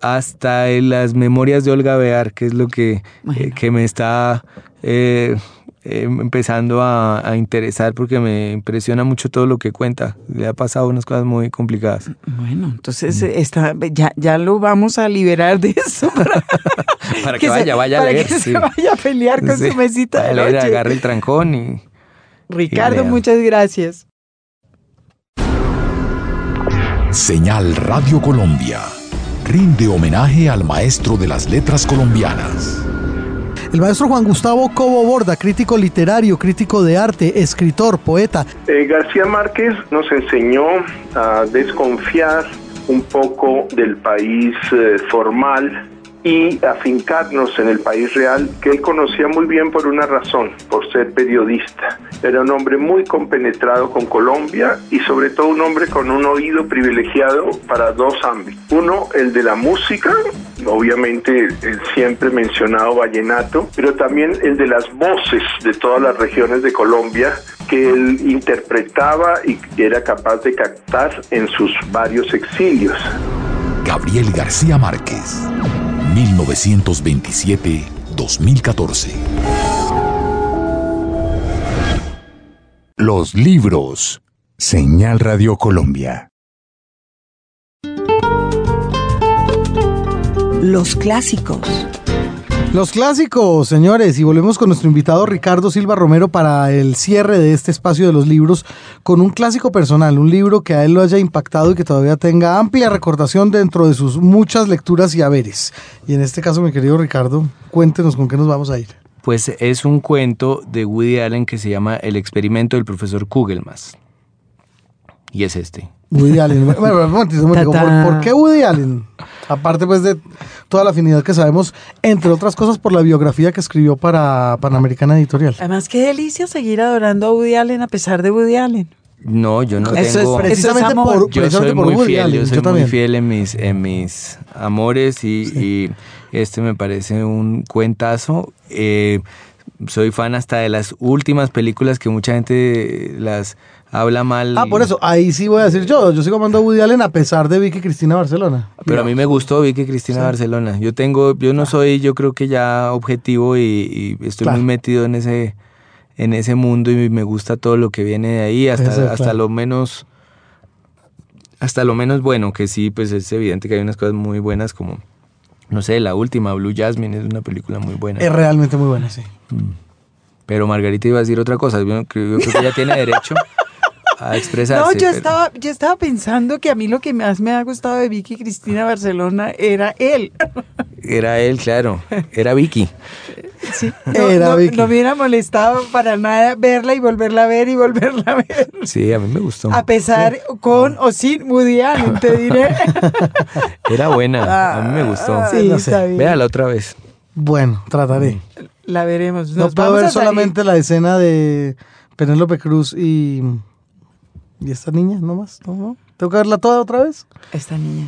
hasta en las memorias de Olga Bear, que es lo que, eh, que me está eh, eh, empezando a, a interesar porque me impresiona mucho todo lo que cuenta. Le ha pasado unas cosas muy complicadas. bueno, entonces está, ya, ya lo vamos a liberar de eso para, Para que, se- vaya, vaya a para leer. que sí. se vaya a pelear con Sí, su mesita vaya de noche. agarre el trancón y... Ricardo, muchas gracias. Señal Radio Colombia rinde homenaje al maestro de las letras colombianas. El maestro Juan Gustavo Cobo Borda, crítico literario, crítico de arte, escritor, poeta. Eh, García Márquez nos enseñó a desconfiar un poco del país eh, formal y afincarnos en el país real que él conocía muy bien por una razón, por ser periodista. Era un hombre muy compenetrado con Colombia y sobre todo un hombre con un oído privilegiado para dos ámbitos. Uno, el de la música, obviamente el siempre mencionado vallenato, pero también el de las voces de todas las regiones de Colombia que él interpretaba y era capaz de captar en sus varios exilios. Gabriel García Márquez, 1927-2014. Los libros. Señal Radio Colombia. Los clásicos. Los clásicos, señores, y volvemos con nuestro invitado Ricardo Silva Romero para el cierre de este espacio de los libros con un clásico personal, un libro que a él lo haya impactado y que todavía tenga amplia recordación dentro de sus muchas lecturas y haberes. Y en este caso, mi querido Ricardo, cuéntenos con qué nos vamos a ir. Pues es un cuento de Woody Allen que se llama El experimento del profesor Kugelmas. Y es este. Woody Allen. Bueno, bueno, un momentito, un momentico. ¿Por, Tatán. por qué Woody Allen? Aparte pues de toda la afinidad que sabemos, entre otras cosas por la biografía que escribió para Panamericana Editorial. Además, qué delicia seguir adorando a Woody Allen a pesar de Woody Allen. No, yo no Eso es tengo... Precisamente amor. por, Yo precisamente soy por muy Woody fiel, Allen. yo soy muy también. fiel en mis, en mis amores y, y este me parece un cuentazo. Eh, soy fan hasta de las últimas películas que mucha gente las habla mal. Ah, por eso, ahí sí voy a decir yo. Yo sigo amando a Woody Allen a pesar de Vicky Cristina Barcelona. Pero a mí me gustó Vicky Cristina Barcelona. Yo tengo, yo no soy, yo creo que ya objetivo y, y estoy Claro. muy metido en ese, en ese mundo y me gusta todo lo que viene de ahí, hasta, hasta lo menos, hasta lo menos bueno, que sí, pues es evidente que hay unas cosas muy buenas como, no sé, la última, Blue Jasmine, es una película muy buena. Es realmente muy buena, sí. Pero Margarita iba a decir otra cosa, yo creo, yo creo que ella tiene derecho a expresarse. No, yo pero- estaba, yo estaba pensando que a mí lo que más me ha gustado de Vicky Cristina Barcelona era él. Era él, claro. Era Vicky. Sí, no, Era no- Vicky. no me hubiera molestado para nada verla y volverla a ver y volverla a ver. Sí, a mí me gustó. A pesar, con o sin Woody Allen, te diré. Era buena. A mí me gustó. Ah, Sí, no sé. está bien. Véala otra vez. Bueno, trataré. La veremos. No puedo vamos ver solamente la escena de Penélope Cruz y. ¿Y esta niña? ¿No más? ¿No, no? ¿Tengo que verla toda otra vez? Esta niña.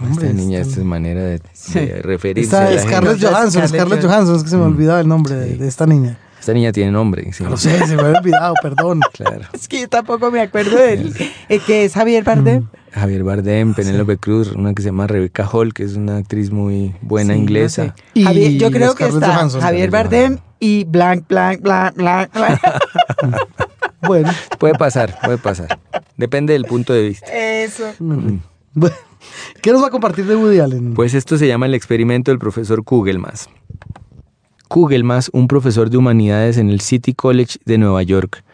Hombre, esta niña, esta- esta es manera de, Sí. de referirse. a Esta la es Scarlett. Johansson, Scarlett Scarlett Johansson. Es que se me olvidaba el nombre de, de esta niña. Esta niña tiene nombre. sí. No sé, se me había olvidado, perdón. Claro. Es que yo tampoco me acuerdo de él. Eh, que es Javier Bardem. Javier Bardem, Penélope Cruz, una que se llama Rebecca Hall, que es una actriz muy buena Sí, no inglesa. sé. Y Javier- yo creo que está Johansson. Javier Bardem y blank, blank, blank, blank, blank. Bueno, Puede pasar, puede pasar. Depende del punto de vista. Eso. Mm. bueno. ¿Qué nos va a compartir de Woody Allen? Pues esto se llama el experimento del profesor Kugelmas. Kugelmas, un profesor de humanidades en el City College de Nueva York,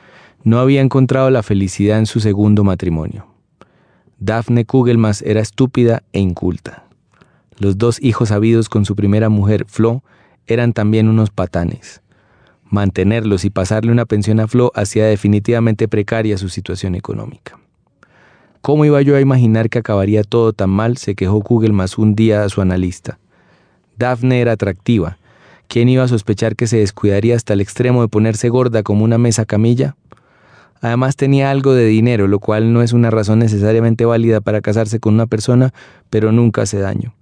no había encontrado la felicidad en su segundo matrimonio. Daphne Kugelmas era estúpida e inculta. Los dos hijos habidos con su primera mujer, Flo, eran también unos patanes. Mantenerlos y pasarle una pensión a Flo hacía definitivamente precaria su situación económica. ¿Cómo iba yo a imaginar que acabaría todo tan mal? se quejó Kugelmas un día a su analista. Daphne era atractiva. ¿Quién iba a sospechar que se descuidaría hasta el extremo de ponerse gorda como una mesa camilla? Además tenía algo de dinero, lo cual no es una razón necesariamente válida para casarse con una persona, pero nunca hace daño.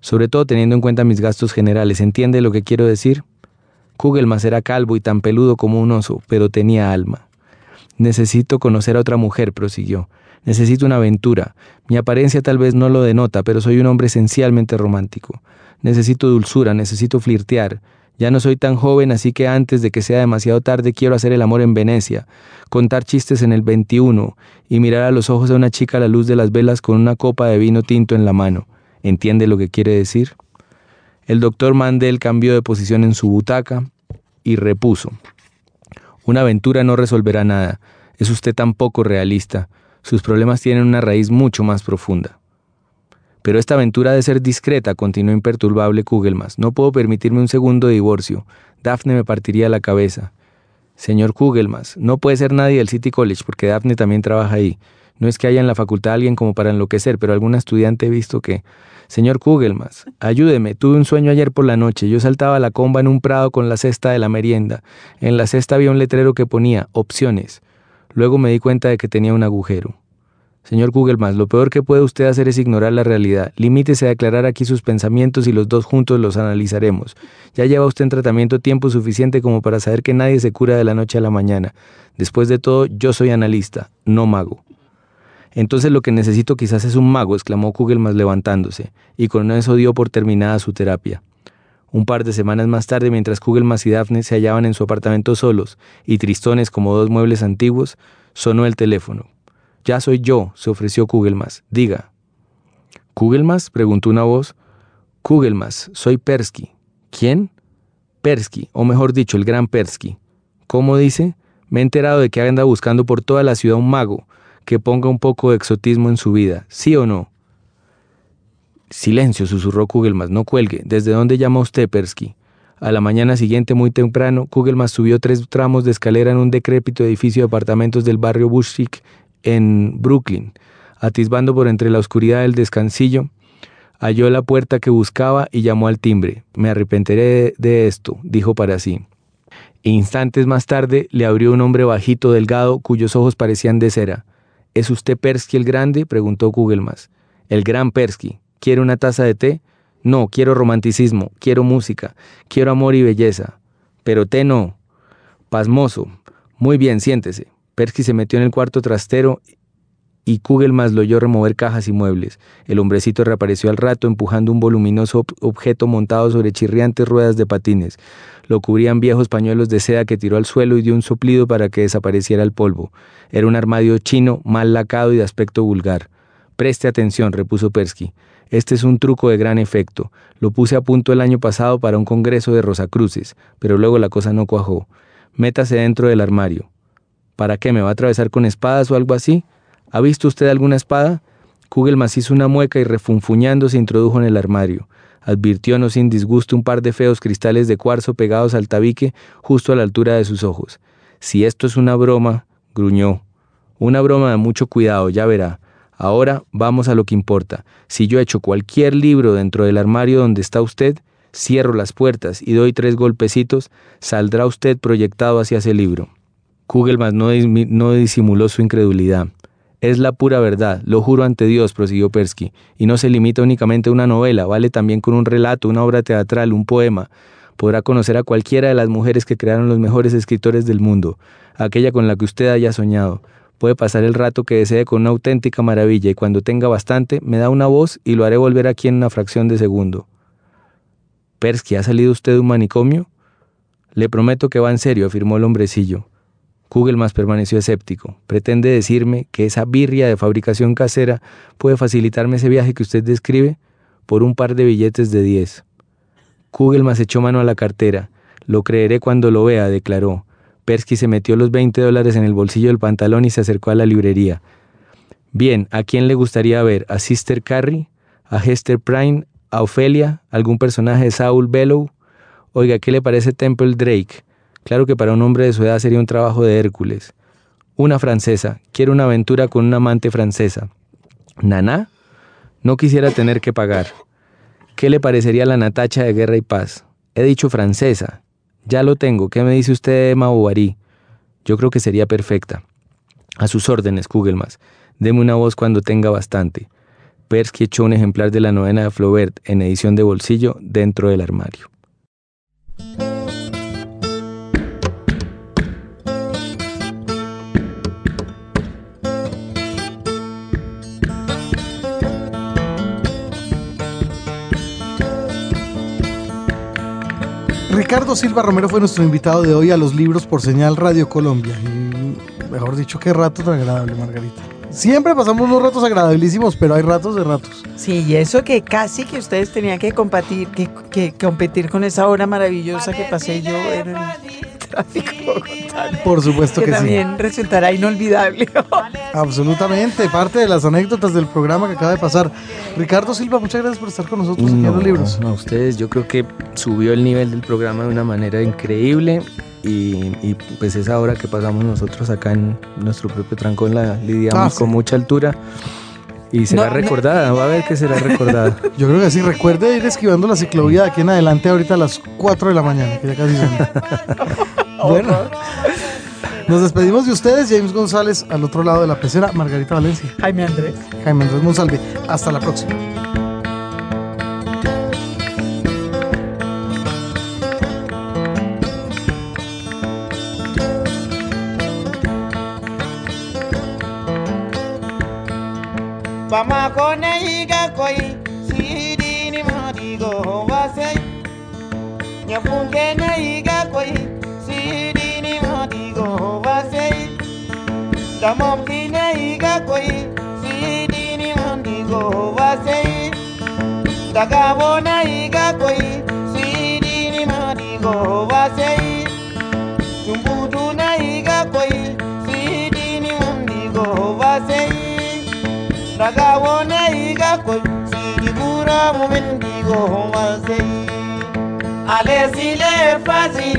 Sobre todo teniendo en cuenta mis gastos generales. ¿Entiende lo que quiero decir? Kugelmas era calvo y tan peludo como un oso, pero tenía alma. Necesito conocer a otra mujer, prosiguió. Necesito una aventura. Mi apariencia tal vez no lo denota, pero soy un hombre esencialmente romántico. Necesito dulzura, necesito flirtear. Ya no soy tan joven, así que antes de que sea demasiado tarde quiero hacer el amor en Venecia, contar chistes en el 21 y mirar a los ojos a una chica a la luz de las velas con una copa de vino tinto en la mano. ¿Entiende lo que quiere decir? El doctor Mandel cambió de posición en su butaca y repuso. Una aventura no resolverá nada. Es usted tan poco realista. Sus problemas tienen una raíz mucho más profunda. Pero esta aventura de ser discreta, continuó imperturbable Kugelmas. No puedo permitirme un segundo divorcio. Daphne me partiría la cabeza. Señor Kugelmas, no puede ser nadie del City College porque Daphne también trabaja ahí. No es que haya en la facultad alguien como para enloquecer, pero algún estudiante he visto que... Señor Kugelmas, ayúdeme, tuve un sueño ayer por la noche. Yo saltaba la comba en un prado con la cesta de la merienda. En la cesta había un letrero que ponía opciones. Luego me di cuenta de que tenía un agujero. Señor Kugelmas, lo peor que puede usted hacer es ignorar la realidad. Limítese a declarar aquí sus pensamientos y los dos juntos los analizaremos. Ya lleva usted en tratamiento tiempo suficiente como para saber que nadie se cura de la noche a la mañana. Después de todo, yo soy analista, no mago. Entonces lo que necesito quizás es un mago, exclamó Kugelmas levantándose, y con eso dio por terminada su terapia. Un par de semanas más tarde, mientras Kugelmas y Daphne se hallaban en su apartamento solos y tristones como dos muebles antiguos, sonó el teléfono. Ya soy yo, se ofreció Kugelmas. Diga. ¿Kugelmas? preguntó una voz. Kugelmas, soy Persky. ¿Quién? Persky, o mejor dicho, el gran Persky. ¿Cómo dice? Me he enterado de que anda buscando por toda la ciudad un mago que ponga un poco de exotismo en su vida. ¿Sí o no? Silencio, susurró Kugelmas. No cuelgue. ¿Desde dónde llama usted, Persky? A la mañana siguiente, muy temprano, Kugelmas subió tres tramos de escalera en un decrépito edificio de apartamentos del barrio Bushwick en Brooklyn. Atisbando por entre la oscuridad del descansillo, halló la puerta que buscaba y llamó al timbre. Me arrepentiré de esto, dijo para sí. Instantes más tarde le abrió un hombre bajito, delgado, cuyos ojos parecían de cera. ¿Es usted Persky el Grande? preguntó Kugelmas. El gran Persky. ¿Quiere una taza de té? No, quiero romanticismo, quiero música, quiero amor y belleza. Pero té no. Pasmoso. Muy bien, siéntese. Persky se metió en el cuarto trastero y Kugelmas lo oyó remover cajas y muebles. El hombrecito reapareció al rato empujando un voluminoso ob- objeto montado sobre chirriantes ruedas de patines. Lo cubrían viejos pañuelos de seda que tiró al suelo y dio un soplido para que desapareciera el polvo. Era un armario chino, mal lacado y de aspecto vulgar. Preste atención, repuso Persky. Este es un truco de gran efecto. Lo puse a punto el año pasado para un congreso de Rosacruces, pero luego la cosa no cuajó. Métase dentro del armario. ¿Para qué? ¿Me va a atravesar con espadas o algo así? ¿Ha visto usted alguna espada? Kugelmas hizo una mueca y refunfuñando se introdujo en el armario. Advirtió no sin disgusto un par de feos cristales de cuarzo pegados al tabique justo a la altura de sus ojos. Si esto es una broma, gruñó. Una broma de mucho cuidado, ya verá. Ahora vamos a lo que importa. Si yo echo cualquier libro dentro del armario donde está usted, cierro las puertas y doy tres golpecitos, saldrá usted proyectado hacia ese libro. Kugelman no, no disimuló su incredulidad. Es la pura verdad, lo juro ante Dios, prosiguió Persky, y no se limita únicamente a una novela, vale también con un relato, una obra teatral, un poema. Podrá conocer a cualquiera de las mujeres que crearon los mejores escritores del mundo, aquella con la que usted haya soñado. Puede pasar el rato que desee con una auténtica maravilla y cuando tenga bastante, me da una voz y lo haré volver aquí en una fracción de segundo. Persky, ¿ha salido usted de un manicomio? Le prometo que va en serio, afirmó el hombrecillo. Kugelmas permaneció escéptico. ¿Pretende decirme que esa birria de fabricación casera puede facilitarme ese viaje que usted describe? Por un par de billetes de diez. Kugelmas echó mano a la cartera. Lo creeré cuando lo vea, declaró. Persky se metió los 20 dólares en el bolsillo del pantalón y se acercó a la librería. Bien, ¿a quién le gustaría ver? ¿A Sister Carrie? ¿A Hester Prime? ¿A Ofelia? ¿Algún personaje de Saul Bellow? Oiga, ¿qué le parece Temple Drake? Claro que para un hombre de su edad sería un trabajo de Hércules. Una francesa. Quiero una aventura con una amante francesa. ¿Naná? No quisiera tener que pagar. ¿Qué le parecería la Natacha de Guerra y Paz? He dicho francesa. Ya lo tengo. ¿Qué me dice usted de Emma Bovary? Yo creo que sería perfecta. A sus órdenes, Kugelmas. Deme una voz cuando tenga bastante. Persky echó un ejemplar de la novena de Flaubert en edición de bolsillo dentro del armario. Ricardo Silva Romero fue nuestro invitado de hoy a los libros por señal Radio Colombia. Y, mejor dicho, qué rato tan agradable, Margarita. Siempre pasamos unos ratos agradabilísimos, pero hay ratos de ratos. Sí, y eso que casi que ustedes tenían que competir, que, competir con esa hora maravillosa que pasé yo en tráfico Por supuesto que, que también resultará inolvidable. Absolutamente, parte de las anécdotas del programa que acaba de pasar. Ricardo Silva, muchas gracias por estar con nosotros aquí en los libros. A ustedes, yo creo que subió el nivel del programa de una manera increíble. Y, pues esa hora que pasamos nosotros acá en nuestro propio trancón la lidiamos Ah, con mucha altura y será No, no. recordada, va a ver que será recordada. Yo creo que sí, recuerde ir esquivando la ciclovía de aquí en adelante ahorita a las 4 de la mañana, que ya casi son. Bueno, nos despedimos de ustedes, James González al otro lado de la pecera, Margarita Valencia, Jaime Andrés. Jaime Andrés Monsalve. Hasta la próxima. Iga kamomsine igakoyi sidini mondigo waseyi takabona igakoyi sidini mondigo waseyi tumbutuna igakoyi sidini mondigo waseyi takabona igakoyi sidigura momendigo waseyi alesile fasi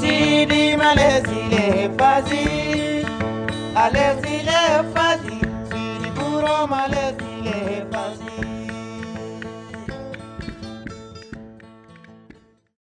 sidi malesile fasi. Allez-y, les fadis, si